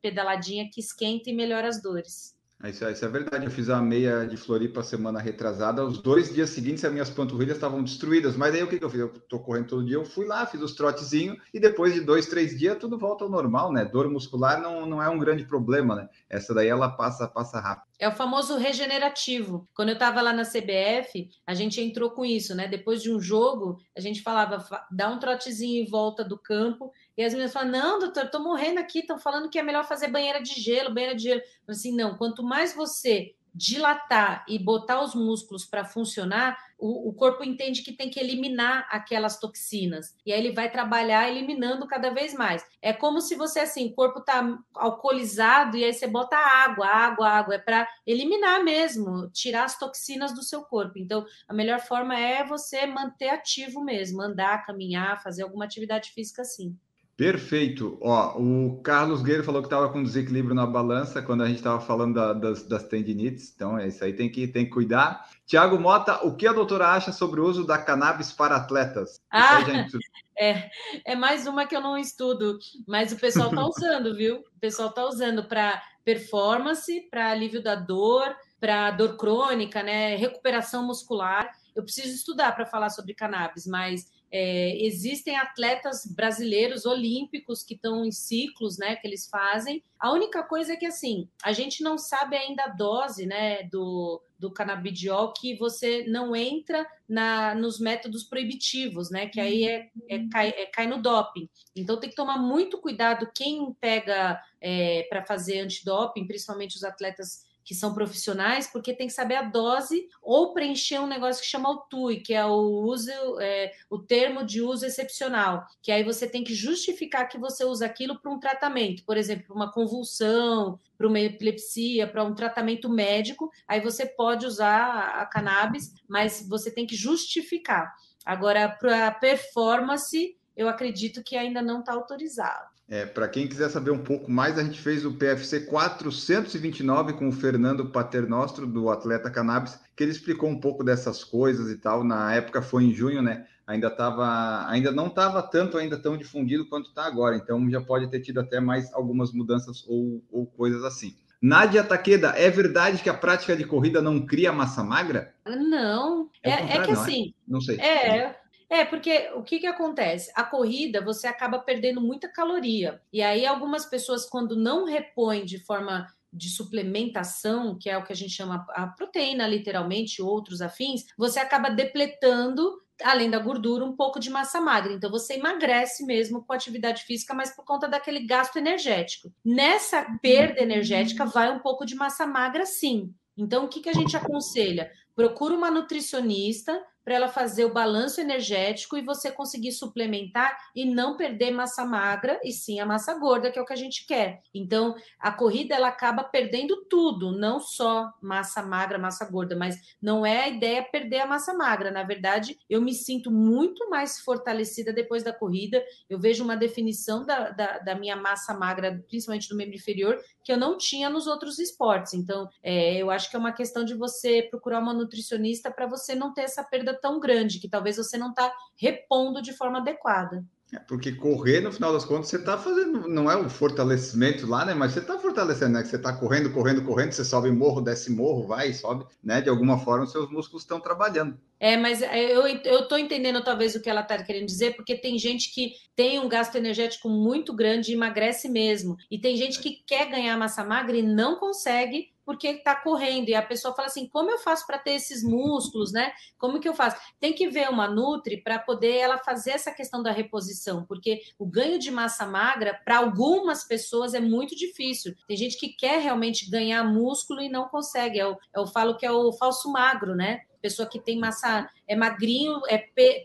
pedaladinha que esquenta e melhora as dores. É isso, isso é verdade. Eu fiz a meia de Floripa semana retrasada. Os dois dias seguintes, as minhas panturrilhas estavam destruídas. Mas aí o que, que eu fiz? Eu tô correndo todo dia, eu fui lá, fiz os trotezinhos e depois de dois, três dias, tudo volta ao normal, né? Dor muscular não, não é um grande problema, né? Essa daí ela passa, passa rápido. É o famoso regenerativo. Quando eu estava lá na CBF, a gente entrou com isso, né? Depois de um jogo, a gente falava, dá um trotezinho em volta do campo e as meninas falam: não, doutor, estou morrendo aqui, estão falando que é melhor fazer banheira de gelo, banheira de gelo. Assim, não, quanto mais você dilatar e botar os músculos para funcionar, o, o, corpo entende que tem que eliminar aquelas toxinas. E aí ele vai trabalhar eliminando cada vez mais. É como se você, assim, o corpo está alcoolizado e aí você bota água, água, água. É para eliminar mesmo, tirar as toxinas do seu corpo. Então, a melhor forma é você manter ativo mesmo, andar, caminhar, fazer alguma atividade física assim. Perfeito. Ó, o Carlos Guerreiro falou que estava com desequilíbrio na balança quando a gente estava falando da, das, das, tendinites. Então, é isso aí, tem que, tem que cuidar. Tiago Mota, o que a doutora acha sobre o uso da cannabis para atletas? Ah, gente... é, é mais uma que eu não estudo, mas o pessoal está usando, viu? O pessoal está usando para performance, para alívio da dor, para dor crônica, né? Recuperação muscular. Eu preciso estudar para falar sobre cannabis, mas é, existem atletas brasileiros olímpicos que estão em ciclos, né, que eles fazem. A única coisa é que assim, a gente não sabe ainda a dose, né, do, do canabidiol que você não entra na, nos métodos proibitivos, né, que aí é, é, cai, é cai no doping. Então tem que tomar muito cuidado quem pega é, para fazer antidoping, principalmente os atletas que são profissionais, porque tem que saber a dose ou preencher um negócio que chama o TUI, que é o uso, é, o termo de uso excepcional, que aí você tem que justificar que você usa aquilo para um tratamento, por exemplo, uma convulsão, para uma epilepsia, para um tratamento médico, aí você pode usar a cannabis, mas você tem que justificar. Agora, para performance, eu acredito que ainda não está autorizado. É, Para quem quiser saber um pouco mais, a gente fez o PFC 429 com o Fernando Paternostro, do Atleta Cannabis, que ele explicou um pouco dessas coisas e tal. Na época foi em junho, né? Ainda tava, ainda não estava tanto ainda tão difundido quanto está agora, então já pode ter tido até mais algumas mudanças ou, ou coisas assim. Nádia Taqueda, é verdade que a prática de corrida não cria massa magra? Não, é, é, é que é? assim. Não sei. É, é, porque o que, que acontece? A corrida você acaba perdendo muita caloria. E aí, algumas pessoas, quando não repõem de forma de suplementação, que é o que a gente chama a proteína, literalmente, outros afins, você acaba depletando, além da gordura, um pouco de massa magra. Então, você emagrece mesmo com atividade física, mas por conta daquele gasto energético. Nessa perda energética, vai um pouco de massa magra, sim. Então, o que, que a gente aconselha? Procura uma nutricionista para ela fazer o balanço energético e você conseguir suplementar e não perder massa magra e sim a massa gorda, que é o que a gente quer. Então, a corrida ela acaba perdendo tudo, não só massa magra, massa gorda, mas não é a ideia perder a massa magra. Na verdade, eu me sinto muito mais fortalecida depois da corrida. Eu vejo uma definição da, da, da minha massa magra, principalmente do membro inferior, que eu não tinha nos outros esportes. Então, é, eu acho que é uma questão de você procurar uma nutricionista para você não ter essa perda tão grande, que talvez você não está repondo de forma adequada. É porque correr, no final das contas, você está fazendo, não é o fortalecimento lá, né? Mas você está fortalecendo, né? Que você está correndo, correndo, correndo, você sobe morro, desce morro, vai, sobe, né? De alguma forma, seus músculos estão trabalhando. É, mas é, eu, eu tô entendendo talvez o que ela está querendo dizer, porque tem gente que tem um gasto energético muito grande e emagrece mesmo. E tem gente que quer ganhar massa magra e não consegue porque está correndo. E a pessoa fala assim: como eu faço para ter esses músculos, né? Como que eu faço? Tem que ver uma Nutri para poder ela fazer essa questão da reposição, porque o ganho de massa magra, para algumas pessoas, é muito difícil. Tem gente que quer realmente ganhar músculo e não consegue. Eu, eu falo que é o falso magro, né? pessoa que tem massa, é magrinho, é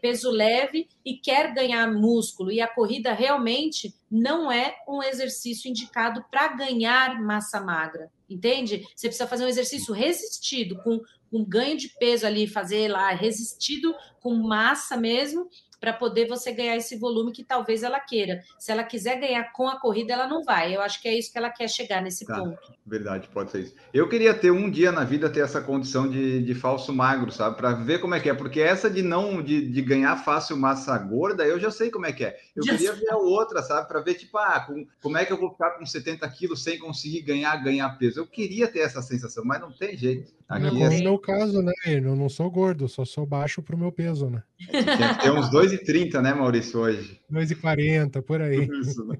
peso leve e quer ganhar músculo. E a corrida realmente não é um exercício indicado para ganhar massa magra entende? Você precisa fazer um exercício resistido, com com ganho de peso ali, fazer lá resistido com massa mesmo, para poder você ganhar esse volume que talvez ela queira. Se ela quiser ganhar com a corrida, ela não vai. Eu acho que é isso que ela quer chegar nesse tá, ponto. Verdade, pode ser isso. Eu queria ter um dia na vida ter essa condição de, de falso magro, sabe? Para ver como é que é. Porque essa de não de, de ganhar fácil massa gorda, eu já sei como é que é. Eu já queria sei. ver a outra, sabe? Para ver, tipo, ah, com, como é que eu vou ficar com 70 quilos sem conseguir ganhar, ganhar peso. Eu queria ter essa sensação, mas não tem jeito. Aqui, é como assim... no meu caso, né? Eu não sou gordo, só sou baixo pro meu peso, né? É, tem que ter uns 2,30, né, Maurício, hoje? 2,40, por aí. Isso, né?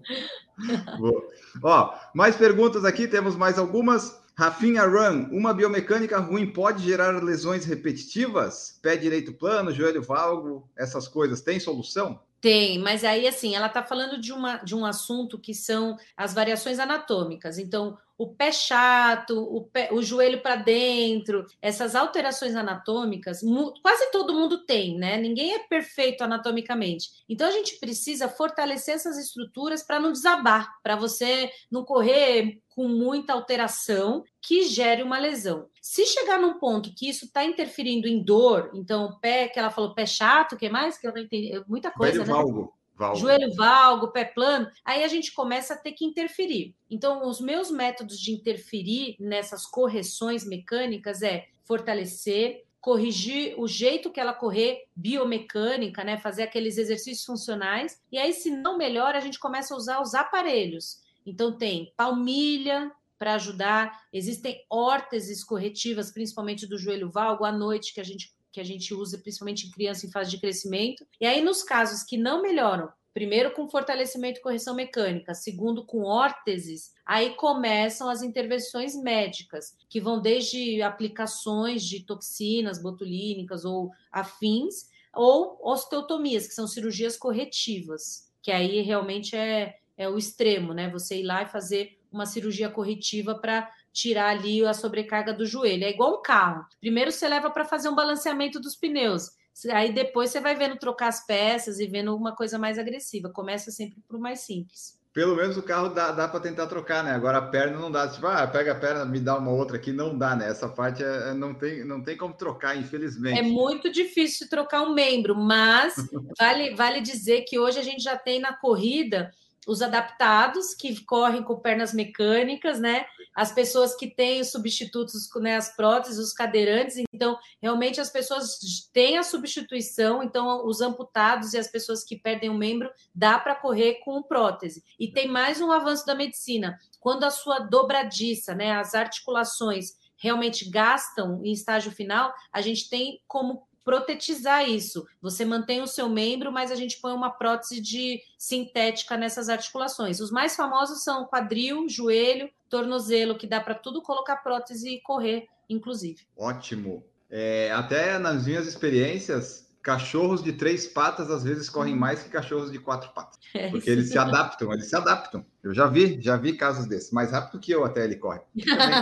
Ó, mais perguntas aqui, temos mais algumas. Rafinha Run, uma biomecânica ruim pode gerar lesões repetitivas? Pé direito plano, joelho valgo, essas coisas, tem solução? Tem, mas aí assim, ela está falando de, uma, de um assunto que são as variações anatômicas. Então, o pé chato, o, pé, o joelho para dentro, essas alterações anatômicas, quase todo mundo tem, né? Ninguém é perfeito anatomicamente. Então a gente precisa fortalecer essas estruturas para não desabar, para você não correr com muita alteração que gere uma lesão. Se chegar num ponto que isso está interferindo em dor, então pé, que ela falou pé chato, o que mais? Que eu não entendi, muita coisa, né? Valgo. Valgo. joelho valgo, pé plano, aí a gente começa a ter que interferir. Então, os meus métodos de interferir nessas correções mecânicas é fortalecer, corrigir o jeito que ela correr biomecânica, né, fazer aqueles exercícios funcionais. E aí, se não melhora, a gente começa a usar os aparelhos. Então, tem palmilha para ajudar, existem órteses corretivas, principalmente do joelho valgo à noite que a gente que a gente usa principalmente em criança em fase de crescimento. E aí, nos casos que não melhoram, primeiro com fortalecimento e correção mecânica, segundo com órteses, aí começam as intervenções médicas, que vão desde aplicações de toxinas botulínicas ou afins, ou osteotomias, que são cirurgias corretivas, que aí realmente é, é o extremo, né? Você ir lá e fazer uma cirurgia corretiva para tirar ali a sobrecarga do joelho. É igual um carro. Primeiro você leva para fazer um balanceamento dos pneus. Aí depois você vai vendo trocar as peças e vendo uma coisa mais agressiva. Começa sempre por mais simples. Pelo menos o carro dá, dá para tentar trocar, né? Agora a perna não dá. Tipo, ah, pega a perna, me dá uma outra aqui. Não dá, né? Essa parte é, não, tem, não tem como trocar, infelizmente. É muito difícil trocar um membro, mas vale, vale dizer que hoje a gente já tem na corrida os adaptados que correm com pernas mecânicas, né? As pessoas que têm os substitutos, né, as próteses, os cadeirantes. Então, realmente as pessoas têm a substituição. Então, os amputados e as pessoas que perdem um membro dá para correr com prótese. E tem mais um avanço da medicina. Quando a sua dobradiça, né, as articulações realmente gastam em estágio final, a gente tem como protetizar isso. Você mantém o seu membro, mas a gente põe uma prótese de sintética nessas articulações. Os mais famosos são quadril, joelho, tornozelo, que dá para tudo colocar prótese e correr, inclusive. Ótimo. É, até nas minhas experiências, cachorros de três patas às vezes correm hum. mais que cachorros de quatro patas. É porque eles se adaptam, eles se adaptam. Eu já vi, já vi casos desses. Mais rápido que eu até ele corre.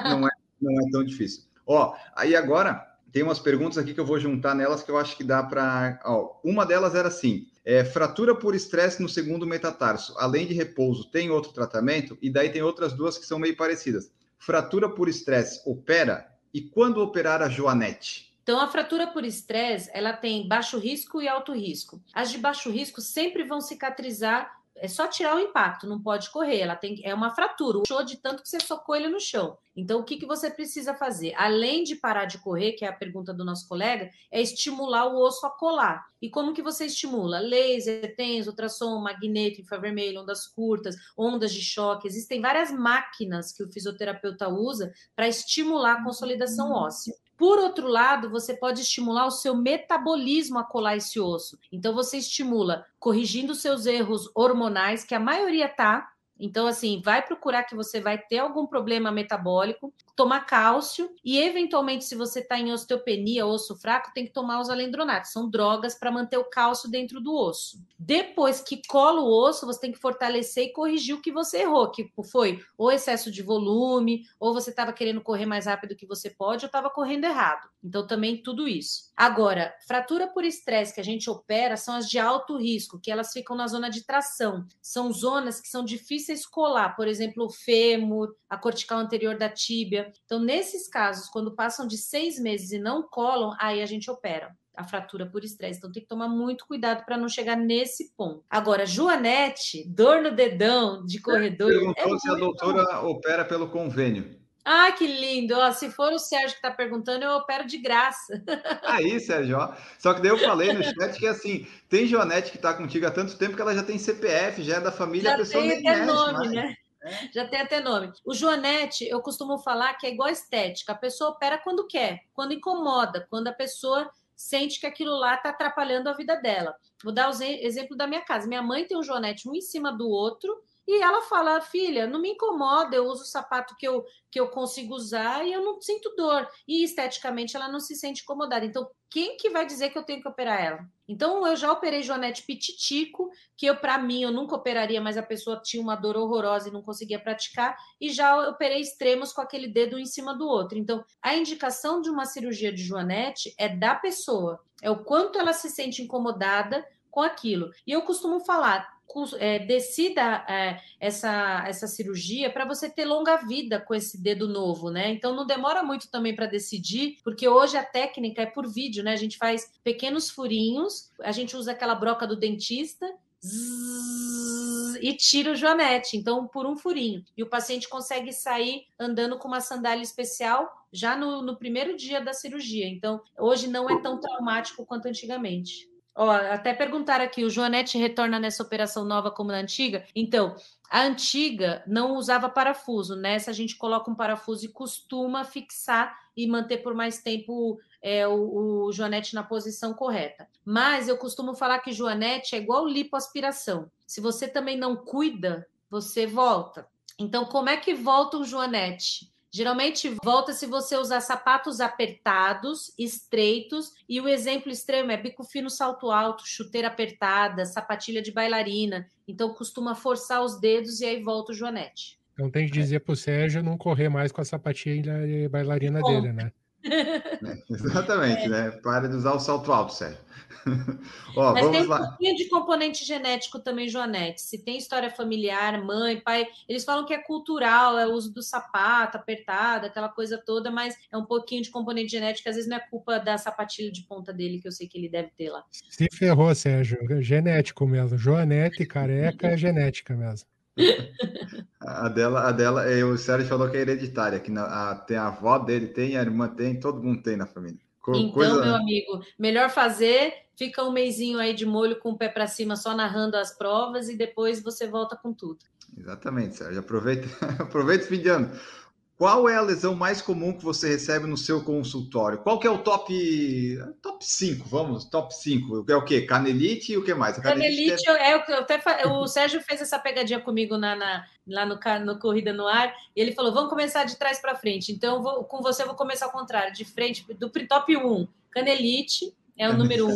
Não é, não é tão difícil. Ó, aí agora tem umas perguntas aqui que eu vou juntar nelas que eu acho que dá para. Uma delas era assim: é, fratura por estresse no segundo metatarso, além de repouso, tem outro tratamento? E daí tem outras duas que são meio parecidas. Fratura por estresse opera? E quando operar a Joanete? Então, a fratura por estresse, ela tem baixo risco e alto risco. As de baixo risco sempre vão cicatrizar é só tirar o impacto, não pode correr. Ela tem é uma fratura, o show de tanto que você socou ele no chão. Então, o que, que você precisa fazer? Além de parar de correr, que é a pergunta do nosso colega, é estimular o osso a colar. E como que você estimula? Laser, TENS, ultrassom, magneto, infravermelho, ondas curtas, ondas de choque. Existem várias máquinas que o fisioterapeuta usa para estimular a consolidação óssea. Por outro lado, você pode estimular o seu metabolismo a colar esse osso. Então, você estimula corrigindo seus erros hormonais, que a maioria tá. Então, assim, vai procurar que você vai ter algum problema metabólico, tomar cálcio e, eventualmente, se você está em osteopenia, osso fraco, tem que tomar os alendronatos. São drogas para manter o cálcio dentro do osso. Depois que cola o osso, você tem que fortalecer e corrigir o que você errou, que foi ou excesso de volume, ou você estava querendo correr mais rápido que você pode, ou estava correndo errado. Então, também tudo isso. Agora, fratura por estresse que a gente opera são as de alto risco, que elas ficam na zona de tração. São zonas que são difíceis colar, por exemplo, o fêmur, a cortical anterior da tíbia cirurgia. Então, nesses casos, quando passam de seis meses e não colam, aí a gente opera a fratura por estresse. Então tem que tomar muito cuidado para não chegar nesse ponto. Agora, Joanete, dor no dedão de corredor. Perguntou é se a doutora opera pelo convênio. Ah, que lindo! Ó, se for o Sérgio que está perguntando, eu opero de graça. Aí, Sérgio, ó. Só que daí eu falei no chat que assim, tem Joanete que está contigo há tanto tempo que ela já tem CPF, já é da família, já a pessoa tem até nome, mais. né? É. Já tem até nome. O Joanete, eu costumo falar que é igual estética. A pessoa opera quando quer, quando incomoda, quando a pessoa sente que aquilo lá está atrapalhando a vida dela. Vou dar o exemplo da minha casa. Minha mãe tem um Joanete um em cima do outro e ela fala, filha, não me incomoda, eu uso o sapato que eu, que eu consigo usar e eu não sinto dor. E esteticamente ela não se sente incomodada. Então, quem que vai dizer que eu tenho que operar ela? Então, eu já operei Joanete Pititico, que eu, para mim, eu nunca operaria, mas a pessoa tinha uma dor horrorosa e não conseguia praticar. E já operei extremos com aquele dedo em cima do outro. Então, a indicação de uma cirurgia de Joanete é da pessoa, é o quanto ela se sente incomodada com aquilo. E eu costumo falar, é, decida é, essa, essa cirurgia para você ter longa vida com esse dedo novo, né? Então não demora muito também para decidir, porque hoje a técnica é por vídeo, né? A gente faz pequenos furinhos, a gente usa aquela broca do dentista. Zzz, e tira o joanete, então por um furinho. E o paciente consegue sair andando com uma sandália especial já no, no primeiro dia da cirurgia. Então, hoje não é tão traumático quanto antigamente. Ó, até perguntaram aqui, o Joanete retorna nessa operação nova como na antiga? Então, a antiga não usava parafuso, nessa a gente coloca um parafuso e costuma fixar e manter por mais tempo é, o, o Joanete na posição correta. Mas eu costumo falar que Joanete é igual lipoaspiração. Se você também não cuida, você volta. Então, como é que volta o Joanete? Geralmente volta se você usar sapatos apertados, estreitos, e o exemplo extremo é bico fino, salto alto, chuteira apertada, sapatilha de bailarina. Então costuma forçar os dedos e aí volta o joanete. Então tem que dizer para o Sérgio não correr mais com a sapatilha de bailarina Bom. dele, né? É, exatamente, é. né? Para de usar o salto alto, Sérgio. Ó, Mas tem um lá. pouquinho de componente genético também, Joanete. Se tem história familiar, mãe, pai, eles falam que é cultural, é o uso do sapato apertado, aquela coisa toda, mas é um pouquinho de componente genético, às vezes não é culpa da sapatilha de ponta dele, que eu sei que ele deve ter lá. Se ferrou, Sérgio. Genético mesmo. Joanete, careca, é genética mesmo. A dela, a dela, é, o Sérgio falou que é hereditária, que na, a, tem a avó dele, tem, a irmã tem, todo mundo tem na família. Co então, coisa... meu amigo, melhor fazer, fica um mêsinho aí de molho com o pé para cima, só narrando as provas e depois você volta com tudo. Exatamente, Sérgio. Aproveita, aproveita o fim de ano. Qual é a lesão mais comum que você recebe no seu consultório? Qual que é o top top 5? Vamos, top 5. É o quê? Canelite e o que mais? canelite, canelite é... é, eu até o Sérgio fez essa pegadinha comigo na, na lá no, no Corrida no Ar, e ele falou: "Vamos começar de trás para frente". Então vou, com você eu vou começar ao contrário, de frente do top 1. Canelite é o número 1.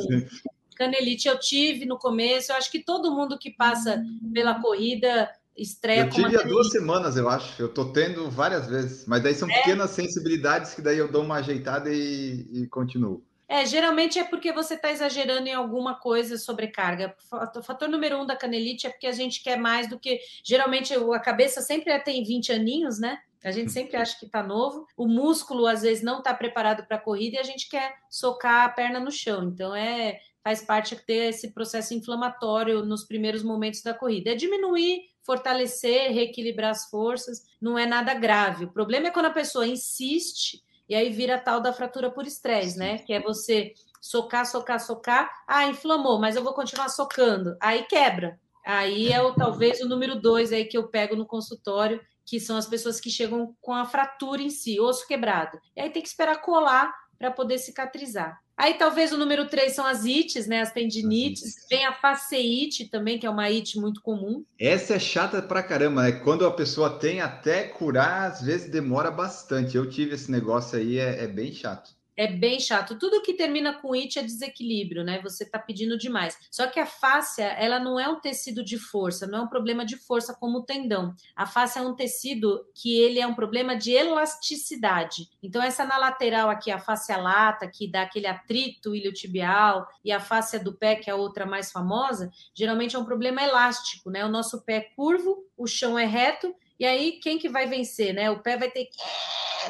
Canelite eu tive no começo, eu acho que todo mundo que passa pela corrida estreia eu tive há duas semanas, eu acho. Eu tô tendo várias vezes, mas daí são é. pequenas sensibilidades que daí eu dou uma ajeitada e, e continuo. É, geralmente é porque você está exagerando em alguma coisa sobrecarga. O fator número um da canelite é porque a gente quer mais do que. Geralmente a cabeça sempre tem 20 aninhos, né? A gente sempre acha que está novo. O músculo, às vezes, não está preparado para a corrida e a gente quer socar a perna no chão. Então, é faz parte ter esse processo inflamatório nos primeiros momentos da corrida. É diminuir fortalecer, reequilibrar as forças, não é nada grave. O problema é quando a pessoa insiste e aí vira tal da fratura por estresse, né? Que é você socar, socar, socar, ah, inflamou, mas eu vou continuar socando, aí quebra. Aí é o, talvez o número dois aí que eu pego no consultório, que são as pessoas que chegam com a fratura em si, osso quebrado. E aí tem que esperar colar para poder cicatrizar. Aí talvez o número 3 são as ites, né? As tendinites. Tem a faceite também, que é uma ite muito comum. Essa é chata pra caramba, né? Quando a pessoa tem até curar, às vezes demora bastante. Eu tive esse negócio aí, é, é bem chato é bem chato. Tudo que termina com it é desequilíbrio, né? Você está pedindo demais. Só que a fáscia, ela não é um tecido de força, não é um problema de força como o tendão. A fáscia é um tecido que ele é um problema de elasticidade. Então essa na lateral aqui, a fáscia lata, que dá aquele atrito iliotibial, e a fáscia do pé, que é a outra mais famosa, geralmente é um problema elástico, né? O nosso pé é curvo, o chão é reto E aí, quem que vai vencer, né? O pé vai ter que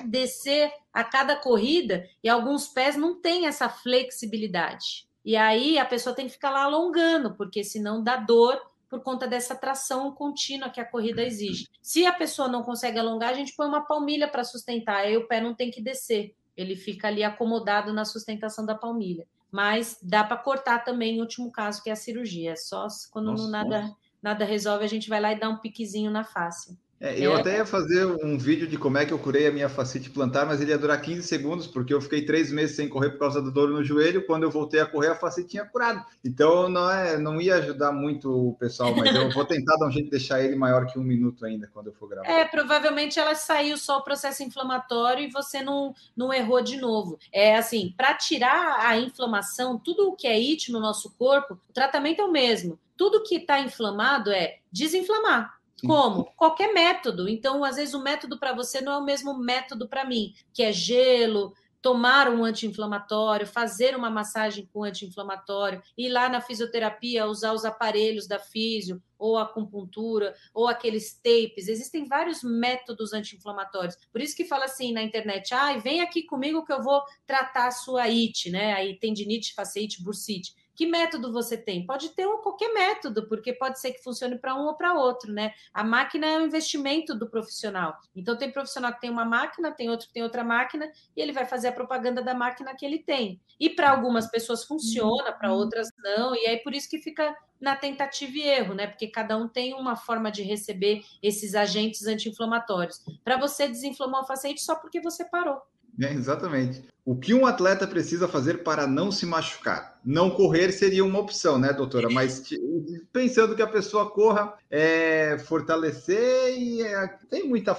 descer a cada corrida e alguns pés não têm essa flexibilidade. E aí a pessoa tem que ficar lá alongando, porque senão dá dor por conta dessa tração contínua que a corrida exige. Se a pessoa não consegue alongar, a gente põe uma palmilha para sustentar, aí o pé não tem que descer, ele fica ali acomodado na sustentação da palmilha. Mas dá para cortar também, em último caso, que é a cirurgia. É só quando nossa, nada, nada resolve, a gente vai lá e dá um piquezinho na face. É, eu é. até ia fazer um vídeo de como é que eu curei a minha facite plantar, mas ele ia durar 15 segundos, porque eu fiquei três meses sem correr por causa do dor no joelho. Quando eu voltei a correr, a facite tinha curado. Então não, é, não ia ajudar muito o pessoal, mas eu vou tentar dar um jeito de deixar ele maior que um minuto ainda quando eu for gravar. É, provavelmente ela saiu só o processo inflamatório e você não, não errou de novo. É assim, para tirar a inflamação, tudo o que é IT no nosso corpo, o tratamento é o mesmo. Tudo que está inflamado é desinflamar. Como? Qualquer método. Então, às vezes, o método para você não é o mesmo método para mim, que é gelo, tomar um anti-inflamatório, fazer uma massagem com anti-inflamatório, ir lá na fisioterapia, usar os aparelhos da fisio, ou a acupuntura, ou aqueles tapes. Existem vários métodos anti-inflamatórios. Por isso que fala assim na internet: ah, vem aqui comigo que eu vou tratar a sua IT, né? Aí tendinite, facite, bursite. Que método você tem? Pode ter um, qualquer método, porque pode ser que funcione para um ou para outro, né? A máquina é um investimento do profissional. Então, tem profissional que tem uma máquina, tem outro que tem outra máquina, e ele vai fazer a propaganda da máquina que ele tem. E para algumas pessoas funciona, para outras não, e aí por isso que fica na tentativa e erro, né? Porque cada um tem uma forma de receber esses agentes anti-inflamatórios. Para você desinflamar o paciente só porque você parou. É, exatamente. O que um atleta precisa fazer para não se machucar? Não correr seria uma opção, né, doutora? Mas pensando que a pessoa corra, é, fortalecer e é, tem muita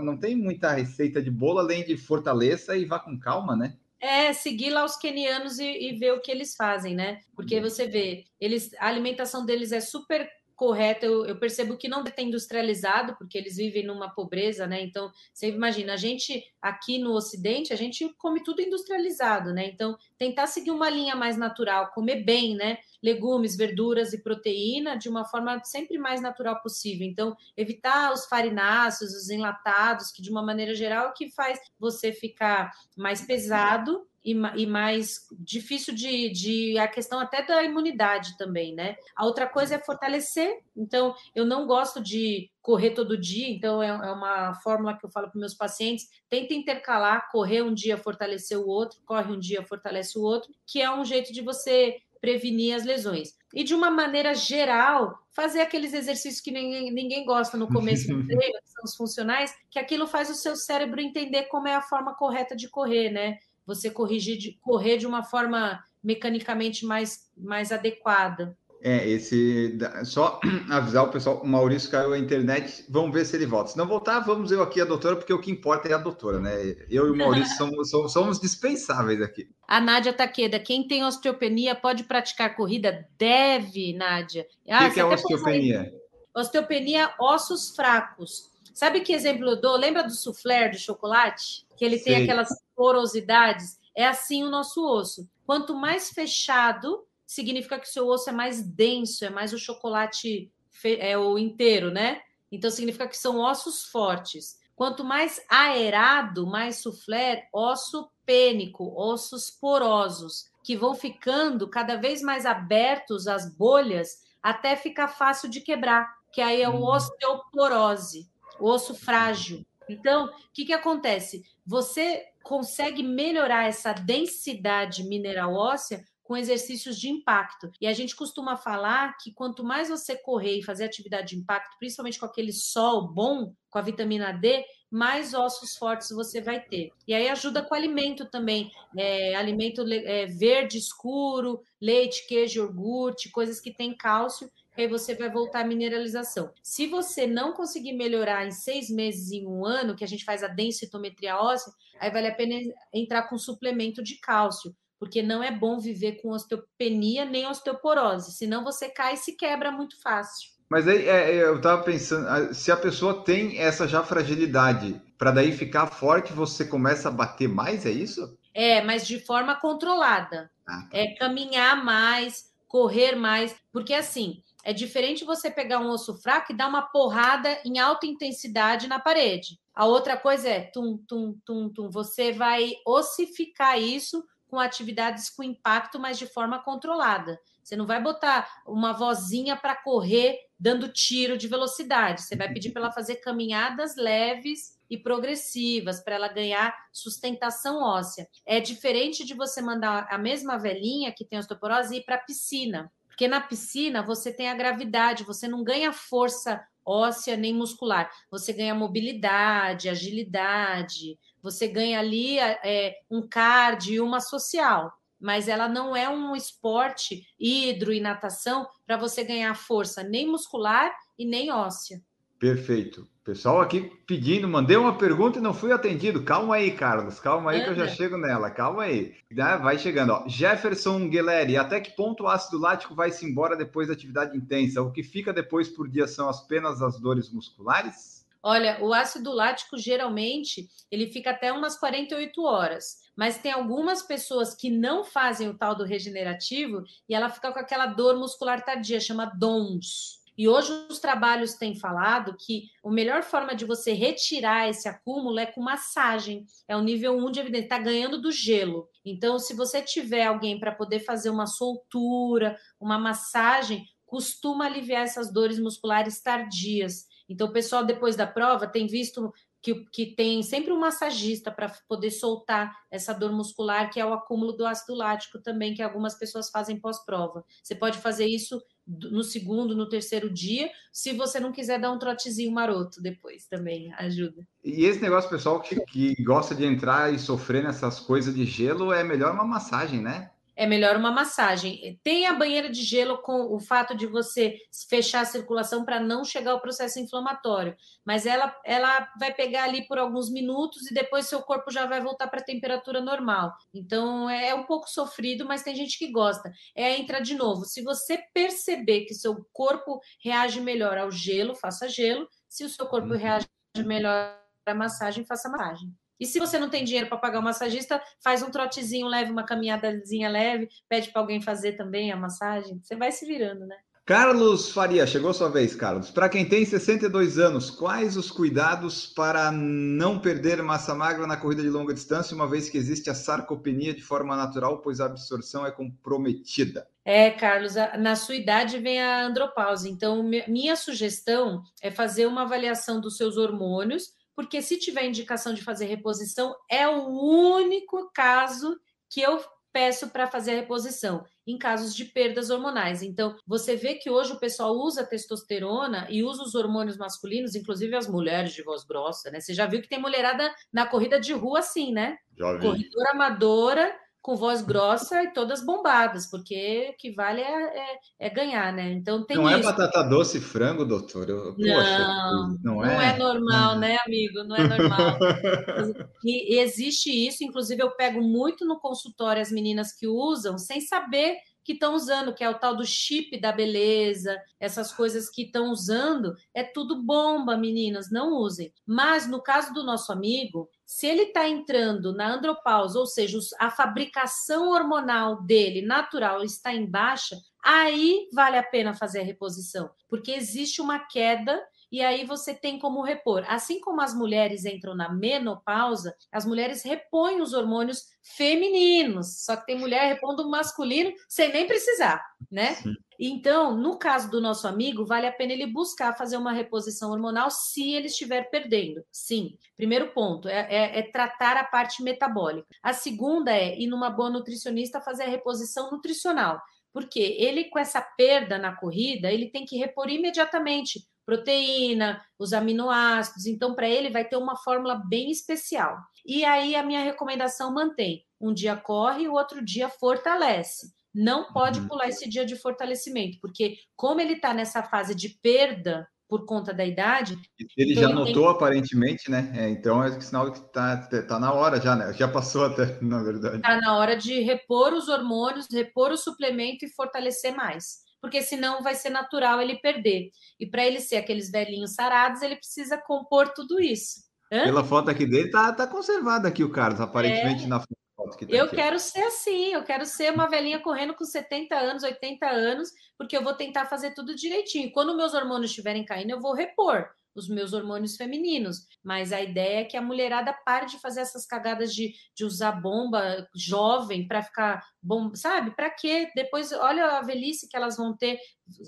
não tem muita receita de bolo além de fortaleça e vá com calma, né? É, seguir lá os kenianos e, e ver o que eles fazem, né? Porque uhum. você vê, eles, a alimentação deles é super correta. Eu, eu, percebo que não tem industrializado, porque eles vivem numa pobreza, né? Então, você imagina, a gente aqui no Ocidente, a gente come tudo industrializado, né? Então, tentar seguir uma linha mais natural, comer bem, né? Legumes, verduras e proteína de uma forma sempre mais natural possível. Então, evitar os farináceos, os enlatados, que de uma maneira geral é que faz você ficar mais pesado e, e mais difícil de, de a questão até da imunidade também, né? A outra coisa é fortalecer. Então, eu não gosto de correr todo dia, então é, é uma fórmula que eu falo para meus pacientes: tenta intercalar, correr um dia, fortalecer o outro, corre um dia, fortalece o outro, que é um jeito de você prevenir as lesões. E de uma maneira geral, fazer aqueles exercícios que ninguém, ninguém gosta no começo do treino, que são os funcionais, que aquilo faz o seu cérebro entender como é a forma correta de correr, né? Você corrigir de, correr de uma forma mecanicamente mais, mais adequada. É, esse. Só avisar o pessoal, o Maurício caiu a internet, vamos ver se ele volta. Se não voltar, vamos eu aqui a doutora, porque o que importa é a doutora, né? Eu e o Maurício somos, somos, somos dispensáveis aqui. A Nádia Taqueda, quem tem osteopenia pode praticar corrida? Deve, Nádia. Ah, o que, que é osteopenia? Osteopenia, ossos fracos. Sabe que exemplo eu dou? Lembra do soufflé de chocolate? Que ele Sim. tem aquelas porosidades, é assim o nosso osso. Quanto mais fechado, significa que o seu osso é mais denso, é mais o chocolate é o inteiro, né? Então significa que são ossos fortes. Quanto mais aerado, mais soufflé, osso pênico, ossos porosos, que vão ficando cada vez mais abertos as bolhas até ficar fácil de quebrar, que aí é o uhum. osteoporose, osso frágil. Então, o que, que acontece? Você consegue melhorar essa densidade mineral óssea com exercícios de impacto. E a gente costuma falar que quanto mais você correr e fazer atividade de impacto, principalmente com aquele sol bom, com a vitamina D, mais ossos fortes você vai ter. E aí ajuda com alimento também, é, alimento é, verde escuro, leite, queijo, iogurte, coisas que têm cálcio aí você vai voltar à mineralização. Se você não conseguir melhorar em seis meses, em um ano, que a gente faz a densitometria óssea, aí vale a pena entrar com suplemento de cálcio, porque não é bom viver com osteopenia nem osteoporose, senão você cai e se quebra muito fácil. Mas aí é, é eu estava pensando, se a pessoa tem essa já fragilidade, para daí ficar forte, você começa a bater mais, é isso? É, mas de forma controlada. Ah, tá. É caminhar mais, correr mais, porque assim, É diferente você pegar um osso fraco e dar uma porrada em alta intensidade na parede. A outra coisa é tum, tum, tum, tum. Você vai ossificar isso com atividades com impacto, mas de forma controlada. Você não vai botar uma vozinha para correr dando tiro de velocidade. Você vai pedir para ela fazer caminhadas leves e progressivas para ela ganhar sustentação óssea. É diferente de você mandar a mesma velhinha que tem osteoporose ir para a piscina. Porque na piscina você tem a gravidade, você não ganha força óssea nem muscular. Você ganha mobilidade, agilidade, você ganha ali é, um cardio e uma social. Mas ela não é um esporte hidro e natação para você ganhar força nem muscular e nem óssea. Perfeito. Pessoal aqui pedindo, mandei uma pergunta e não fui atendido. Calma aí, Carlos. Calma aí que eu já chego nela. Calma aí. Vai chegando. Ó. Jefferson Gueleri, até que ponto o ácido lático vai se embora depois da atividade intensa? O que fica depois por dia são apenas as dores musculares? Olha, o ácido lático geralmente ele fica até umas 48 horas, mas tem algumas pessoas que não fazem o tal do regenerativo e ela fica com aquela dor muscular tardia, chama DONS. E hoje os trabalhos têm falado que a melhor forma de você retirar esse acúmulo é com massagem. É o nível 1 de evidência, está ganhando do gelo. Então, se você tiver alguém para poder fazer uma soltura, uma massagem, costuma aliviar essas dores musculares tardias. Então, o pessoal, depois da prova, tem visto que, que tem sempre um massagista para poder soltar essa dor muscular, que é o acúmulo do ácido lático também, que algumas pessoas fazem pós-prova. Você pode fazer isso no segundo, no terceiro dia, se você não quiser dar um trotezinho maroto depois também, ajuda. E esse negócio, pessoal, que, que gosta de entrar e sofrer nessas coisas de gelo, é melhor uma massagem, né? É melhor uma massagem. Tem a banheira de gelo com o fato de você fechar a circulação para não chegar ao processo inflamatório, mas ela, ela vai pegar ali por alguns minutos e depois seu corpo já vai voltar para a temperatura normal. Então é, é um pouco sofrido, mas tem gente que gosta. É entrar de novo. Se você perceber que seu corpo reage melhor ao gelo, faça gelo. Se o seu corpo uhum. reage melhor à massagem, faça massagem. E se você não tem dinheiro para pagar um massagista, faz um trotezinho leve, uma caminhadazinha leve, pede para alguém fazer também a massagem. Você vai se virando, né? Carlos Faria, chegou sua vez, Carlos. Para quem tem 62 anos, quais os cuidados para não perder massa magra na corrida de longa distância, uma vez que existe a sarcopenia de forma natural, pois a absorção é comprometida? É, Carlos, na sua idade vem a andropausa. Então, minha sugestão é fazer uma avaliação dos seus hormônios porque se tiver indicação de fazer reposição, é o único caso que eu peço para fazer a reposição, em casos de perdas hormonais. Então, você vê que hoje o pessoal usa testosterona e usa os hormônios masculinos, inclusive as mulheres de voz grossa, né? Você já viu que tem mulherada na corrida de rua assim, né? Já vi. Corredora amadora com voz grossa e todas bombadas, porque o que vale é, é, é ganhar, né? Então tem Não é isso. é batata doce e frango, doutor? Eu, não, poxa, não, não é? é normal, né, amigo? Não é normal. e, e existe isso, inclusive eu pego muito no consultório as meninas que usam sem saber que estão usando, que é o tal do chip da beleza, essas coisas que estão usando, é tudo bomba, meninas, não usem. Mas no caso do nosso amigo, se ele está entrando na andropausa, ou seja, a fabricação hormonal dele, natural, está em baixa, aí vale a pena fazer a reposição, porque existe uma queda e aí você tem como repor. Assim como as mulheres entram na menopausa, as mulheres repõem os hormônios femininos, só que tem mulher repondo masculino sem nem precisar, né? Sim. Então, no caso do nosso amigo, vale a pena ele buscar fazer uma reposição hormonal se ele estiver perdendo. Sim. Primeiro ponto é, é, é, tratar a parte metabólica. A segunda é ir numa boa nutricionista fazer a reposição nutricional. Porque ele, com essa perda na corrida, ele tem que repor imediatamente proteína, os aminoácidos. Então, para ele, vai ter uma fórmula bem especial. E aí, a minha recomendação mantém: um dia corre, o outro dia fortalece. Não pode uhum. pular esse dia de fortalecimento, porque, como ele está nessa fase de perda por conta da idade. Ele então já ele notou, tem... aparentemente, né? É, então é sinal que está tá na hora já, né? Já passou até, na verdade. Está na hora de repor os hormônios, repor o suplemento e fortalecer mais porque senão vai ser natural ele perder. E para ele ser aqueles velhinhos sarados, ele precisa compor tudo isso. Hã? Pela foto aqui dele, tá, tá conservado aqui o Carlos, aparentemente é... na foto. que tá Eu aqui. quero ser assim, eu quero ser uma velhinha correndo com 70 anos, 80 anos, porque eu vou tentar fazer tudo direitinho. Quando meus hormônios estiverem caindo, eu vou repor os meus hormônios femininos. Mas a ideia é que a mulherada pare de fazer essas cagadas de, de usar bomba jovem para ficar bom, sabe? Para quê? Depois, olha a velhice que elas vão ter,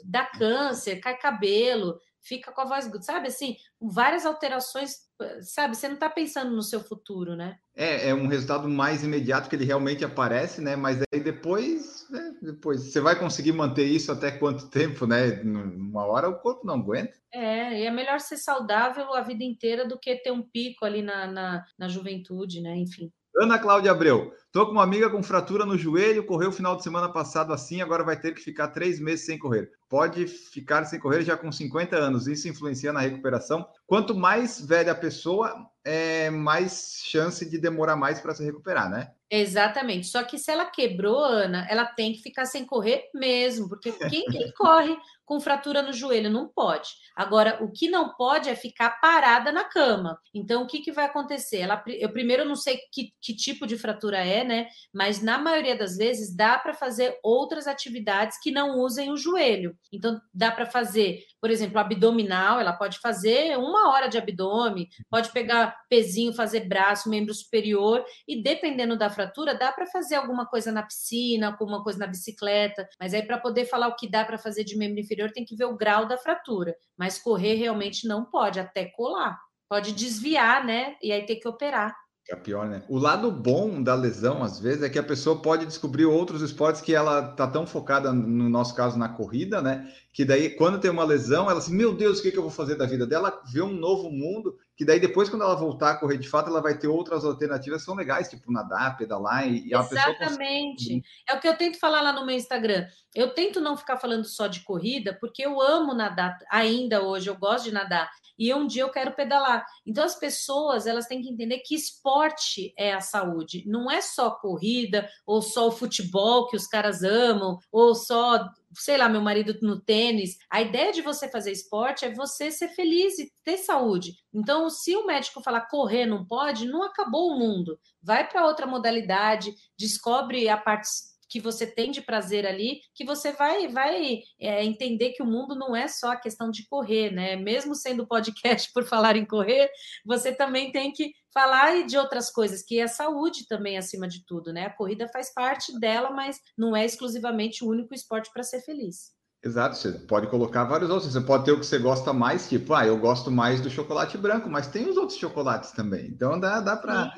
dá câncer, cai cabelo, fica com a voz, sabe assim, várias alterações, sabe? Você não está pensando no seu futuro, né? É, é um resultado mais imediato que ele realmente aparece, né? Mas aí depois, né? depois você vai conseguir manter isso até quanto tempo, né? Uma hora o corpo não aguenta. É, e é melhor ser saudável a vida inteira do que ter um pico ali na, na, na juventude, né? Enfim. Ana Cláudia Abreu, tô com uma amiga com fratura no joelho, correu o final de semana passado assim, agora vai ter que ficar três meses sem correr. Pode ficar sem correr já com 50 anos, isso influencia na recuperação. Quanto mais velha a pessoa, é mais chance de demorar mais para se recuperar, né? Exatamente. Só que se ela quebrou, Ana, ela tem que ficar sem correr mesmo, porque quem, quem corre com fratura no joelho não pode. Agora, o que não pode é ficar parada na cama. Então, o que, que vai acontecer? Ela, eu primeiro não sei que, que tipo de fratura é, né? Mas na maioria das vezes dá para fazer outras atividades que não usem o joelho. Então, dá para fazer, por exemplo, abdominal, ela pode fazer uma hora de abdômen, pode pegar pezinho, fazer braço, membro superior, e dependendo da fratura, dá para fazer alguma coisa na piscina, alguma coisa na bicicleta, mas aí para poder falar o que dá para fazer de membro inferior, tem que ver o grau da fratura, mas correr realmente não pode, até colar. Pode desviar, né? E aí ter que operar. É pior, né? O lado bom da lesão, às vezes, é que a pessoa pode descobrir outros esportes que ela tá tão focada, no nosso caso, na corrida, né? Que daí, quando tem uma lesão, ela assim, meu Deus, o que, que eu vou fazer da vida dela? Vê um novo mundo, que daí depois, quando ela voltar a correr de fato, ela vai ter outras alternativas que são legais, tipo nadar, pedalar, e, e a pessoa Exatamente. É o que eu tento falar lá no meu Instagram. Eu tento não ficar falando só de corrida, porque eu amo nadar ainda hoje, eu gosto de nadar e um dia eu quero pedalar. Então as pessoas elas têm que entender que esporte é a saúde, não é só corrida ou só o futebol que os caras amam ou só sei lá, meu marido no tênis. A ideia de você fazer esporte é você ser feliz e ter saúde. Então, se o médico falar correr não pode, não acabou o mundo. Vai para outra modalidade, descobre a parte que você tem de prazer ali, que você vai vai é, entender que o mundo não é só a questão de correr, né? Mesmo sendo podcast por falar em correr, você também tem que falar de outras coisas, que é saúde também acima de tudo, né? A corrida faz parte dela, mas não é exclusivamente o único esporte para ser feliz. Exato, você pode colocar vários outros. Você pode ter o que você gosta mais, tipo, ah, eu gosto mais do chocolate branco, mas tem os outros chocolates também. Então dá, dá para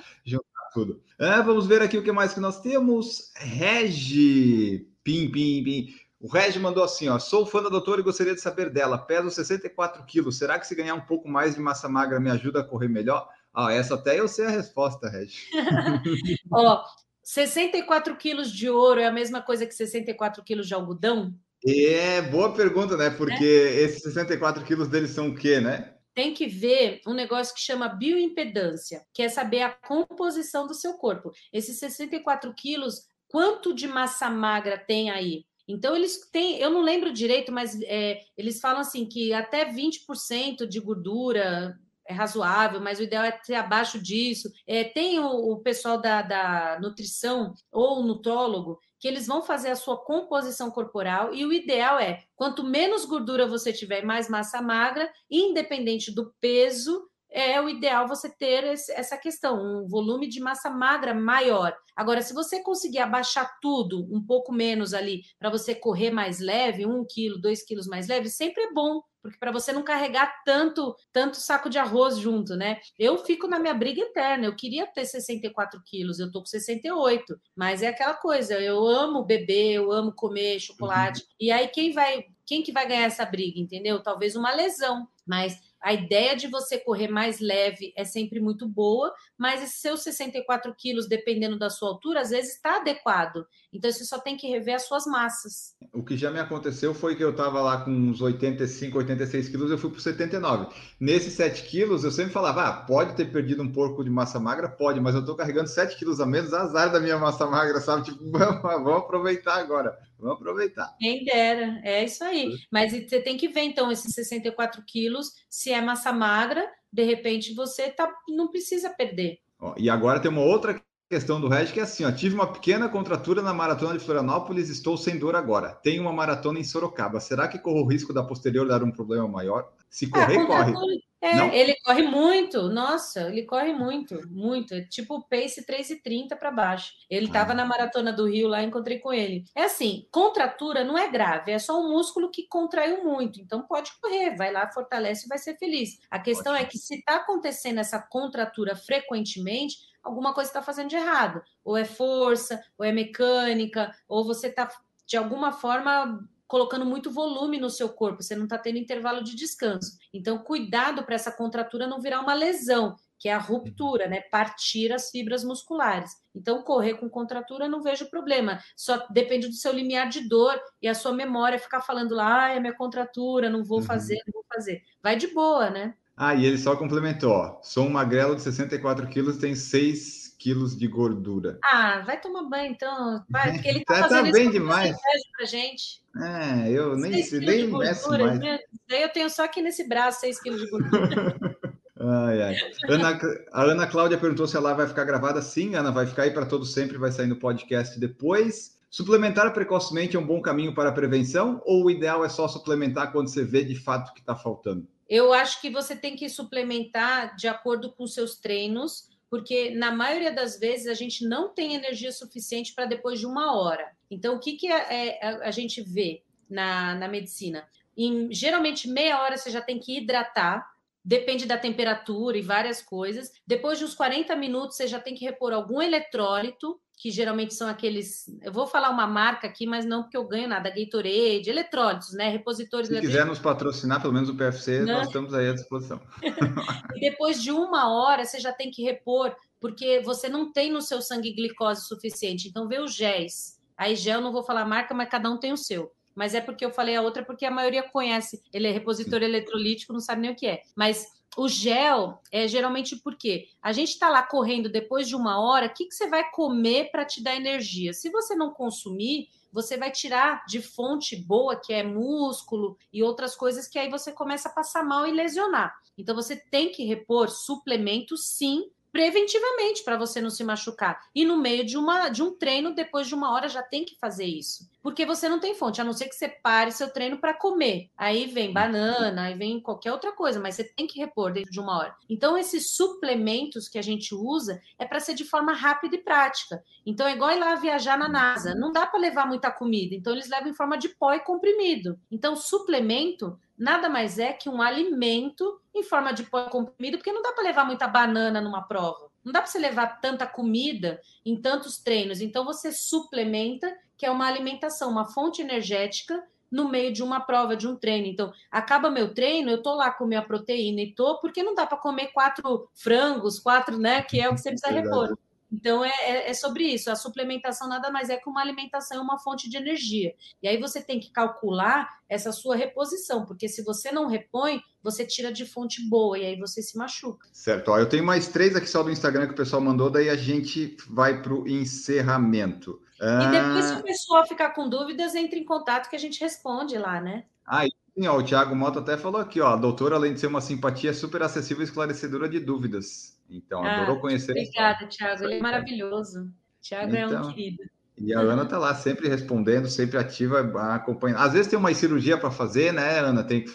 tudo. Ah, vamos ver aqui o que mais que nós temos. Regi, pim, pim, pim. O Regi mandou assim, ó, sou fã da doutora e gostaria de saber dela. Peso 64 quilos. Será que se ganhar um pouco mais de massa magra me ajuda a correr melhor? Ah, essa até eu sei a resposta, Regi. ó, 64 quilos de ouro é a mesma coisa que 64 quilos de algodão? É, boa pergunta, né? Porque é? esses 64 quilos deles são o quê, né? Tem que ver um negócio que chama bioimpedância, que é saber a composição do seu corpo. Esses 64 quilos, quanto de massa magra tem aí? Então, eles têm, eu não lembro direito, mas é, eles falam assim que até 20% de gordura é razoável, mas o ideal é ter abaixo disso. É, tem o, o pessoal da, da nutrição ou nutrólogo que eles vão fazer a sua composição corporal e o ideal é quanto menos gordura você tiver, mais massa magra, independente do peso, é o ideal você ter essa questão, um volume de massa magra maior. Agora, se você conseguir abaixar tudo um pouco menos ali, para você correr mais leve, um quilo, dois quilos mais leve, sempre é bom, porque para você não carregar tanto tanto saco de arroz junto, né? Eu fico na minha briga eterna. Eu queria ter 64 quilos, eu tô com 68, mas é aquela coisa. Eu amo beber, eu amo comer chocolate. Uhum. E aí quem vai quem que vai ganhar essa briga, entendeu? Talvez uma lesão, mas a ideia de você correr mais leve é sempre muito boa, mas esses seus 64 quilos, dependendo da sua altura, às vezes está adequado. Então você só tem que rever as suas massas. O que já me aconteceu foi que eu estava lá com uns 85, 86 quilos, eu fui para 79. Nesses 7 quilos, eu sempre falava: ah, pode ter perdido um pouco de massa magra? Pode, mas eu estou carregando 7 quilos a menos, azar da minha massa magra, sabe? Tipo, vamos, vamos aproveitar agora. Vamos aproveitar. Quem dera, é isso aí. Mas você tem que ver, então, esses 64 quilos, se é massa magra, de repente você tá, não precisa perder. Ó, e agora tem uma outra questão do Reg que é assim, ó, tive uma pequena contratura na maratona de Florianópolis, estou sem dor agora. Tenho uma maratona em Sorocaba. Será que corro o risco da posterior dar um problema maior? Se ah, correr, corre. É, Não? ele corre muito, nossa, ele corre muito, muito. É tipo pace 3,30 para baixo. Ele estava ah. na maratona do Rio lá, encontrei com ele. É assim, contratura não é grave, é só um músculo que contraiu muito. Então pode correr, vai lá, fortalece e vai ser feliz. A questão é que se está acontecendo essa contratura frequentemente, alguma coisa está fazendo de errado. Ou é força, ou é mecânica, ou você está de alguma forma colocando muito volume no seu corpo, você não está tendo intervalo de descanso. Então, cuidado para essa contratura não virar uma lesão, que é a ruptura, né? Partir as fibras musculares. Então, correr com contratura não vejo problema. Só depende do seu limiar de dor e a sua memória ficar falando lá, ah, é minha contratura, não vou uhum. fazer, não vou fazer. Vai de boa, né? Ah, e ele só complementou: ó, sou um magrelo de 64 quilos, tem 6 quilos de gordura. Ah, vai tomar banho então. Vai, porque ele tá, tá fazendo tá bem demais. pra gente. É, eu nem, sei nem meço mais. Daí eu tenho só aqui nesse braço 6 quilos de gordura. ai, ai. Ana, a Ana Cláudia perguntou se a live vai ficar gravada. Sim, Ana, vai ficar aí para todo sempre, vai sair no podcast depois. Suplementar precocemente é um bom caminho para a prevenção ou o ideal é só suplementar quando você vê de fato que está faltando? Eu acho que você tem que suplementar de acordo com seus treinos porque na maioria das vezes a gente não tem energia suficiente para depois de uma hora. Então, o que, que é, é, a gente vê na, na medicina? Em, geralmente, meia hora você já tem que hidratar, depende da temperatura e várias coisas. Depois de uns 40 minutos, você já tem que repor algum eletrólito, que geralmente são aqueles. Eu vou falar uma marca aqui, mas não porque eu ganho nada, Gatorade, eletrólitos, né? Repositores. Se quiser nos patrocinar, pelo menos o PFC, não. nós estamos aí à disposição. e depois de uma hora, você já tem que repor, porque você não tem no seu sangue glicose suficiente. Então, vê os géis. Aí, gel, não vou falar marca, mas cada um tem o seu mas é porque eu falei a outra porque a maioria conhece. Ele é repositor eletrolítico, não sabe nem o que é. Mas o gel é geralmente porque a gente está lá correndo depois de uma hora, o que, que você vai comer para te dar energia? Se você não consumir, você vai tirar de fonte boa, que é músculo e outras coisas que aí você começa a passar mal e lesionar. Então você tem que repor suplementos, sim, preventivamente para você não se machucar. E no meio de, uma, de um treino, depois de uma hora, já tem que fazer isso. Porque você não tem fonte, a não ser que você pare seu treino para comer. Aí vem banana, aí vem qualquer outra coisa, mas você tem que repor dentro de uma hora. Então, esses suplementos que a gente usa é para ser de forma rápida e prática. Então, é igual ir lá viajar na NASA. Não dá para levar muita comida, então eles levam em forma de pó e comprimido. Então, suplemento nada mais é que um alimento em forma de pó comprimido, porque não dá para levar muita banana numa prova. Não dá para você levar tanta comida em tantos treinos. Então você suplementa, que é uma alimentação, uma fonte energética no meio de uma prova, de um treino. Então, acaba meu treino, eu tô lá com minha proteína e tô, porque não dá para comer quatro frangos, quatro, né, que é o que você precisa repor. Então, é, é, é, sobre isso. A suplementação nada mais é que uma alimentação, uma fonte de energia. E aí você tem que calcular essa sua reposição, porque se você não repõe, você tira de fonte boa e aí você se machuca. Certo. Ó, eu tenho mais três aqui só do Instagram que o pessoal mandou, daí a gente vai para o encerramento. E depois, se o pessoal ficar com dúvidas, entre em contato que a gente responde lá, né? Ah, sim, ó, o Thiago Mota até falou aqui, ó, a doutora, além de ser uma simpatia, é super acessível e esclarecedora de dúvidas. Então, ah, adorou conhecer. Obrigada, Thiago. Ele é maravilhoso. Thiago então, é um então, querido. E a Ana está lá sempre respondendo, sempre ativa, acompanhando. Às vezes tem uma cirurgia para fazer, né, Ana? Tem que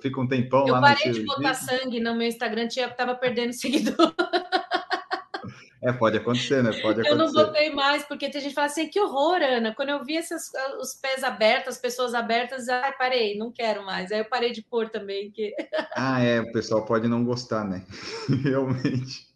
fica um tempão Eu lá. Eu parei de botar sangue no meu Instagram, estava perdendo seguidor. É, pode acontecer, né? Pode acontecer. Eu não botei mais, porque tem gente que fala assim, que horror, Ana. Quando eu vi esses, os pés abertos, as pessoas abertas, ai, parei, não quero mais. Aí eu parei de pôr também. Que... Ah, é, o pessoal pode não gostar, né? Realmente.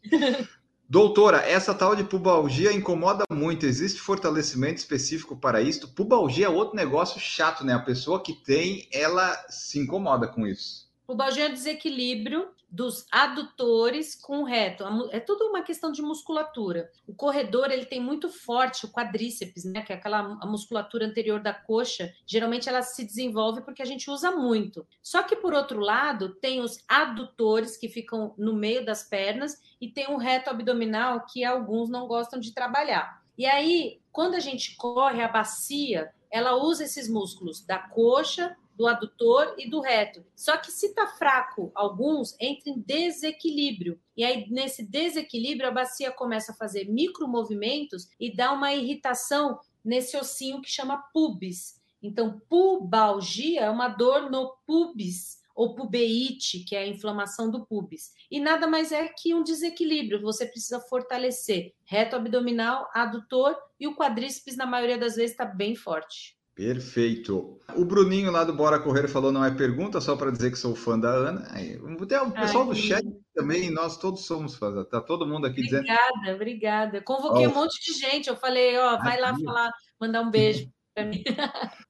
Doutora, essa tal de pubalgia incomoda muito. Existe fortalecimento específico para isso? Pubalgia é outro negócio chato, né? A pessoa que tem, ela se incomoda com isso. Pubalgia é desequilíbrio dos adutores com o reto. É tudo uma questão de musculatura. O corredor ele tem muito forte o quadríceps, né? Que é aquela musculatura anterior da coxa. Geralmente ela se desenvolve porque a gente usa muito. Só que por outro lado tem os adutores que ficam no meio das pernas e tem o reto abdominal que alguns não gostam de trabalhar. E aí, quando a gente corre, a bacia, ela usa esses músculos da coxa, do adutor e do reto. Só que se tá fraco alguns, entra em desequilíbrio. E aí, nesse desequilíbrio, a bacia começa a fazer micromovimentos e dá uma irritação nesse ossinho que chama pubis. Então, pubalgia é uma dor no pubis ou pubeite, que é a inflamação do pubis. E nada mais é que um desequilíbrio. Você precisa fortalecer reto abdominal, adutor e o quadríceps, na maioria das vezes, está bem forte. Perfeito. O Bruninho lá do Bora Correr falou: não é pergunta, só para dizer que sou fã da Ana. Tem o pessoal Ai, do chat também, nós todos somos fãs. Tá todo mundo aqui obrigada, dizendo. Obrigada, obrigada. Convoquei oh. um monte de gente. Eu falei: ó, vai lá falar, mandar um beijo para mim.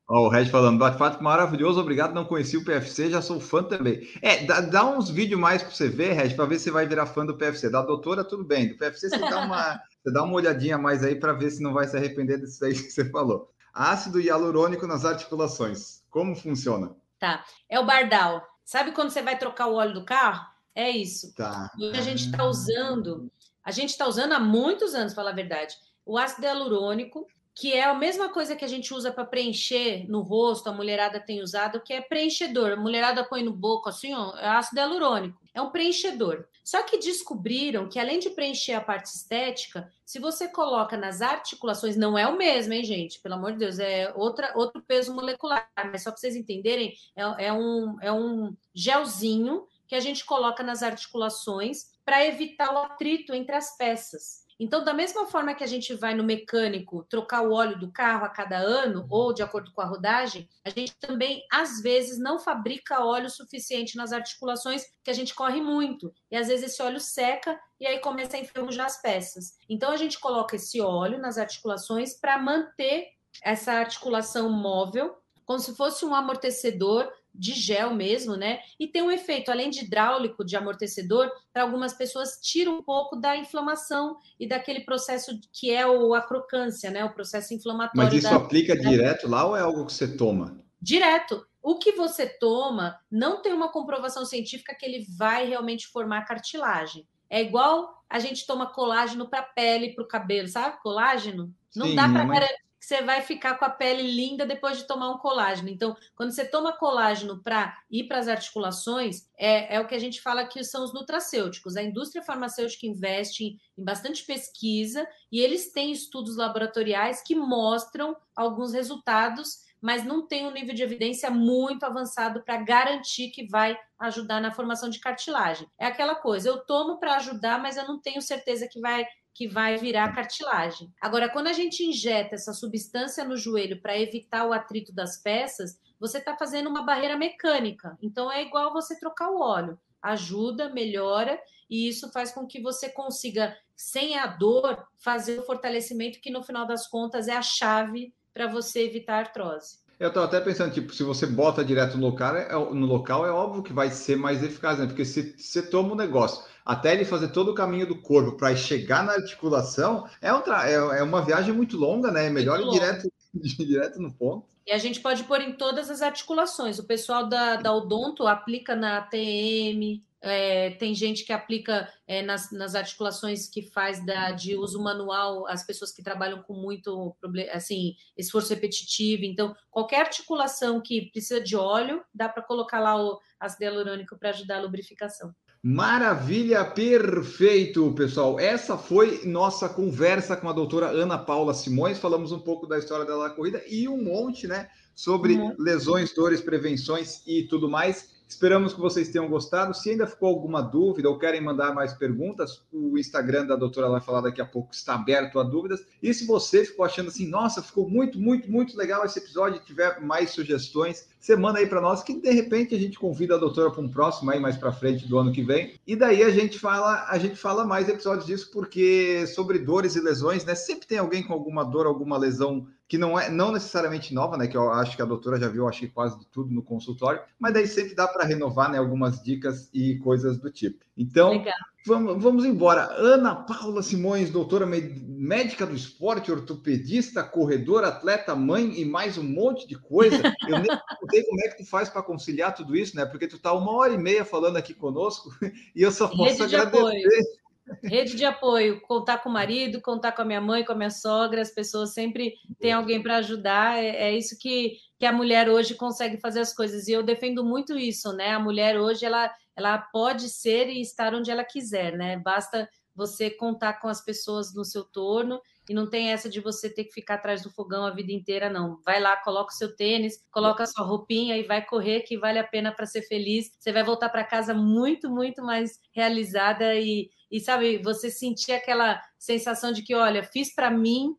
Ó, o Red falando, bate-papo maravilhoso, obrigado, não conheci o PFC, já sou fã também. É, dá, dá uns vídeos mais para você ver, Red, para ver se vai virar fã do PFC. Da doutora, tudo bem. Do PFC, você dá uma, você dá uma olhadinha mais aí para ver se não vai se arrepender disso aí que você falou. Ácido hialurônico nas articulações. Como funciona? Tá. É o Bardal. Sabe quando você vai trocar o óleo do carro? É isso. Tá. E a gente está usando, a gente está usando há muitos anos, para falar a verdade, o ácido hialurônico que é a mesma coisa que a gente usa para preencher no rosto, a mulherada tem usado, que é preenchedor. A mulherada põe no boco assim, ó, é ácido hialurônico. É um preenchedor. Só que descobriram que além de preencher a parte estética, se você coloca nas articulações, não é o mesmo, hein, gente? Pelo amor de Deus, é outra, outro peso molecular. Mas só para vocês entenderem, é, é, um, é um gelzinho que a gente coloca nas articulações para evitar o atrito entre as peças. Então, da mesma forma que a gente vai no mecânico trocar o óleo do carro a cada ano, ou de acordo com a rodagem, a gente também, às vezes, não fabrica óleo suficiente nas articulações, que a gente corre muito. E às vezes esse óleo seca e aí começa a enferrujar as peças. Então, a gente coloca esse óleo nas articulações para manter essa articulação móvel, como se fosse um amortecedor de gel mesmo, né? E tem um efeito, além de hidráulico, de amortecedor, para algumas pessoas tira um pouco da inflamação e daquele processo que é o, a crocância, né? O processo inflamatório. Mas isso da... aplica direto lá ou é algo que você toma? Direto. O que você toma não tem uma comprovação científica que ele vai realmente formar cartilagem. É igual a gente toma colágeno para pele, para o cabelo, sabe? Colágeno. Não Sim, dá para mas... garantir você vai ficar com a pele linda depois de tomar um colágeno. Então, quando você toma colágeno para ir para as articulações, é, é, o que a gente fala que são os nutracêuticos. A indústria farmacêutica investe em, em bastante pesquisa e eles têm estudos laboratoriais que mostram alguns resultados, mas não tem um nível de evidência muito avançado para garantir que vai ajudar na formação de cartilagem. É aquela coisa, eu tomo para ajudar, mas eu não tenho certeza que vai que vai virar cartilagem. Agora, quando a gente injeta essa substância no joelho para evitar o atrito das peças, você está fazendo uma barreira mecânica. Então, é igual você trocar o óleo. Ajuda, melhora, e isso faz com que você consiga, sem a dor, fazer o fortalecimento que, no final das contas, é a chave para você evitar artrose. Eu estou até pensando, tipo, se você bota direto no local, é, no local, é óbvio que vai ser mais eficaz, né? Porque se você toma um negócio até ele fazer todo o caminho do corpo para chegar na articulação, é, outra, é, é, uma viagem muito longa, né? É melhor ir direto, direto no ponto. E a gente pode pôr em todas as articulações. O pessoal da, da Odonto aplica na TM, é, tem gente que aplica é, nas, nas, articulações que faz da, de uso manual, as pessoas que trabalham com muito assim, esforço repetitivo. Então, qualquer articulação que precisa de óleo, dá para colocar lá o ácido hialurônico para ajudar a lubrificação. Maravilha, perfeito, pessoal. Essa foi nossa conversa com a doutora Ana Paula Simões. Falamos um pouco da história dela na corrida e um monte, né, sobre uhum. lesões, dores, prevenções e tudo mais. Esperamos que vocês tenham gostado. Se ainda ficou alguma dúvida ou querem mandar mais perguntas, o Instagram da doutora vai falar daqui a pouco está aberto a dúvidas. E se você ficou achando assim, nossa, ficou muito, muito, muito legal esse episódio, tiver mais sugestões, você manda aí para nós que de repente a gente convida a doutora para um próximo aí mais para frente do ano que vem. E daí a gente fala, a gente fala mais episódios disso porque sobre dores e lesões, né? Sempre tem alguém com alguma dor, alguma lesão que não é não necessariamente nova, né? Que eu acho que a doutora já viu, acho que quase de tudo no consultório, mas daí sempre dá para renovar, né? Algumas dicas e coisas do tipo. Então, vamos, vamos embora. Ana Paula Simões, doutora médica do esporte, ortopedista, corredora, atleta, mãe e mais um monte de coisa. Eu nem sei como é que tu faz para conciliar tudo isso, né? Porque tu tá uma hora e meia falando aqui conosco e eu só posso Rede agradecer. Rede de apoio, contar com o marido, contar com a minha mãe, com a minha sogra, as pessoas sempre tem alguém para ajudar, é, é, isso que, que a mulher hoje consegue fazer as coisas. E eu defendo muito isso, né? A mulher hoje ela, ela pode ser e estar onde ela quiser, né? Basta você contar com as pessoas no seu torno e não tem essa de você ter que ficar atrás do fogão a vida inteira, não. Vai lá, coloca o seu tênis, coloca a sua roupinha e vai correr, que vale a pena para ser feliz. Você vai voltar para casa muito, muito mais realizada e, e, sabe, você sentir aquela sensação de que, olha, fiz para mim,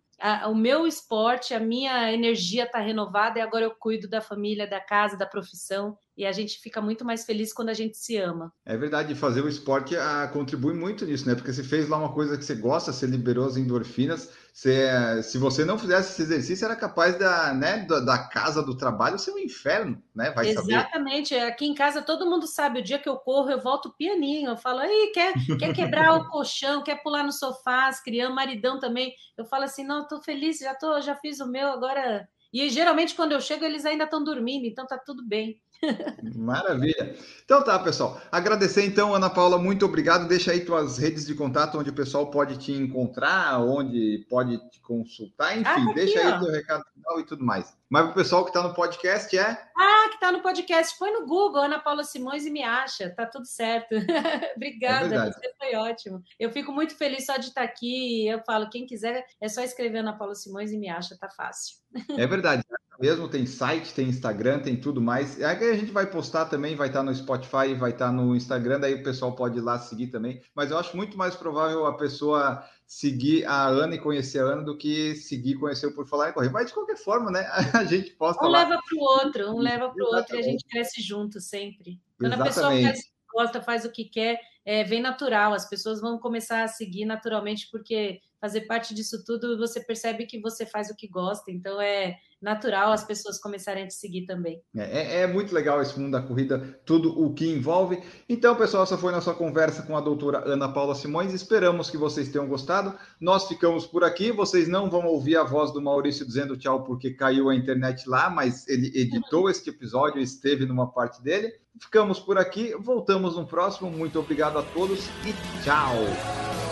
o meu esporte, a minha energia está renovada e agora eu cuido da família, da casa, da profissão e a gente fica muito mais feliz quando a gente se ama. É verdade, fazer o esporte a, ah, contribui muito nisso, né? Porque você fez lá uma coisa que você gosta, você liberou as endorfinas. Você, se você não fizesse esse exercício, era capaz da, né, da, da casa do trabalho ser um inferno, né? Vai Exatamente. Saber. Aqui em casa todo mundo sabe, o dia que eu corro, eu volto pianinho. Eu falo, aí, quer, quer quebrar o colchão, quer pular no sofá, as crianças, maridão também. Eu falo assim, não, tô feliz, já tô, já fiz o meu, agora. E geralmente quando eu chego, eles ainda estão dormindo, então tá tudo bem. Maravilha. Então tá, pessoal. Agradecer então, Ana Paula, muito obrigado. Deixa aí tuas redes de contato onde o pessoal pode te encontrar, onde pode te consultar, enfim, ah, tá deixa aí teu recado final e tudo mais. Mas o pessoal que está no podcast é? Ah, que está no podcast, põe no Google Ana Paula Simões e me acha, tá tudo certo. Obrigada, é você foi ótimo. Eu fico muito feliz só de estar aqui. Eu falo, quem quiser é só escrever Ana Paula Simões e me acha, tá fácil. É verdade mesmo, tem site, tem Instagram, tem tudo mais. Aí a gente vai postar também, vai estar no Spotify, vai estar no Instagram, daí o pessoal pode ir lá seguir também. Mas eu acho muito mais provável a pessoa seguir a Ana e conhecer a Ana do que seguir conhecer o Por Falar em Correr. Mas de qualquer forma, né? A gente posta um lá. leva para o outro, um leva para o outro e a gente cresce junto sempre. Quando Exatamente. a pessoa faz, gosta, faz o que quer, é, vem natural. As pessoas vão começar a seguir naturalmente porque fazer parte disso tudo, você percebe que você faz o que gosta, então é natural as pessoas começarem a te seguir também. É, é, é muito legal esse mundo da corrida, tudo o que envolve. Então, pessoal, essa foi nossa conversa com a doutora Ana Paula Simões. Esperamos que vocês tenham gostado. Nós ficamos por aqui. Vocês não vão ouvir a voz do Maurício dizendo tchau porque caiu a internet lá, mas ele editou este episódio, esteve numa parte dele. Ficamos por aqui, voltamos no próximo. Muito obrigado a todos e tchau!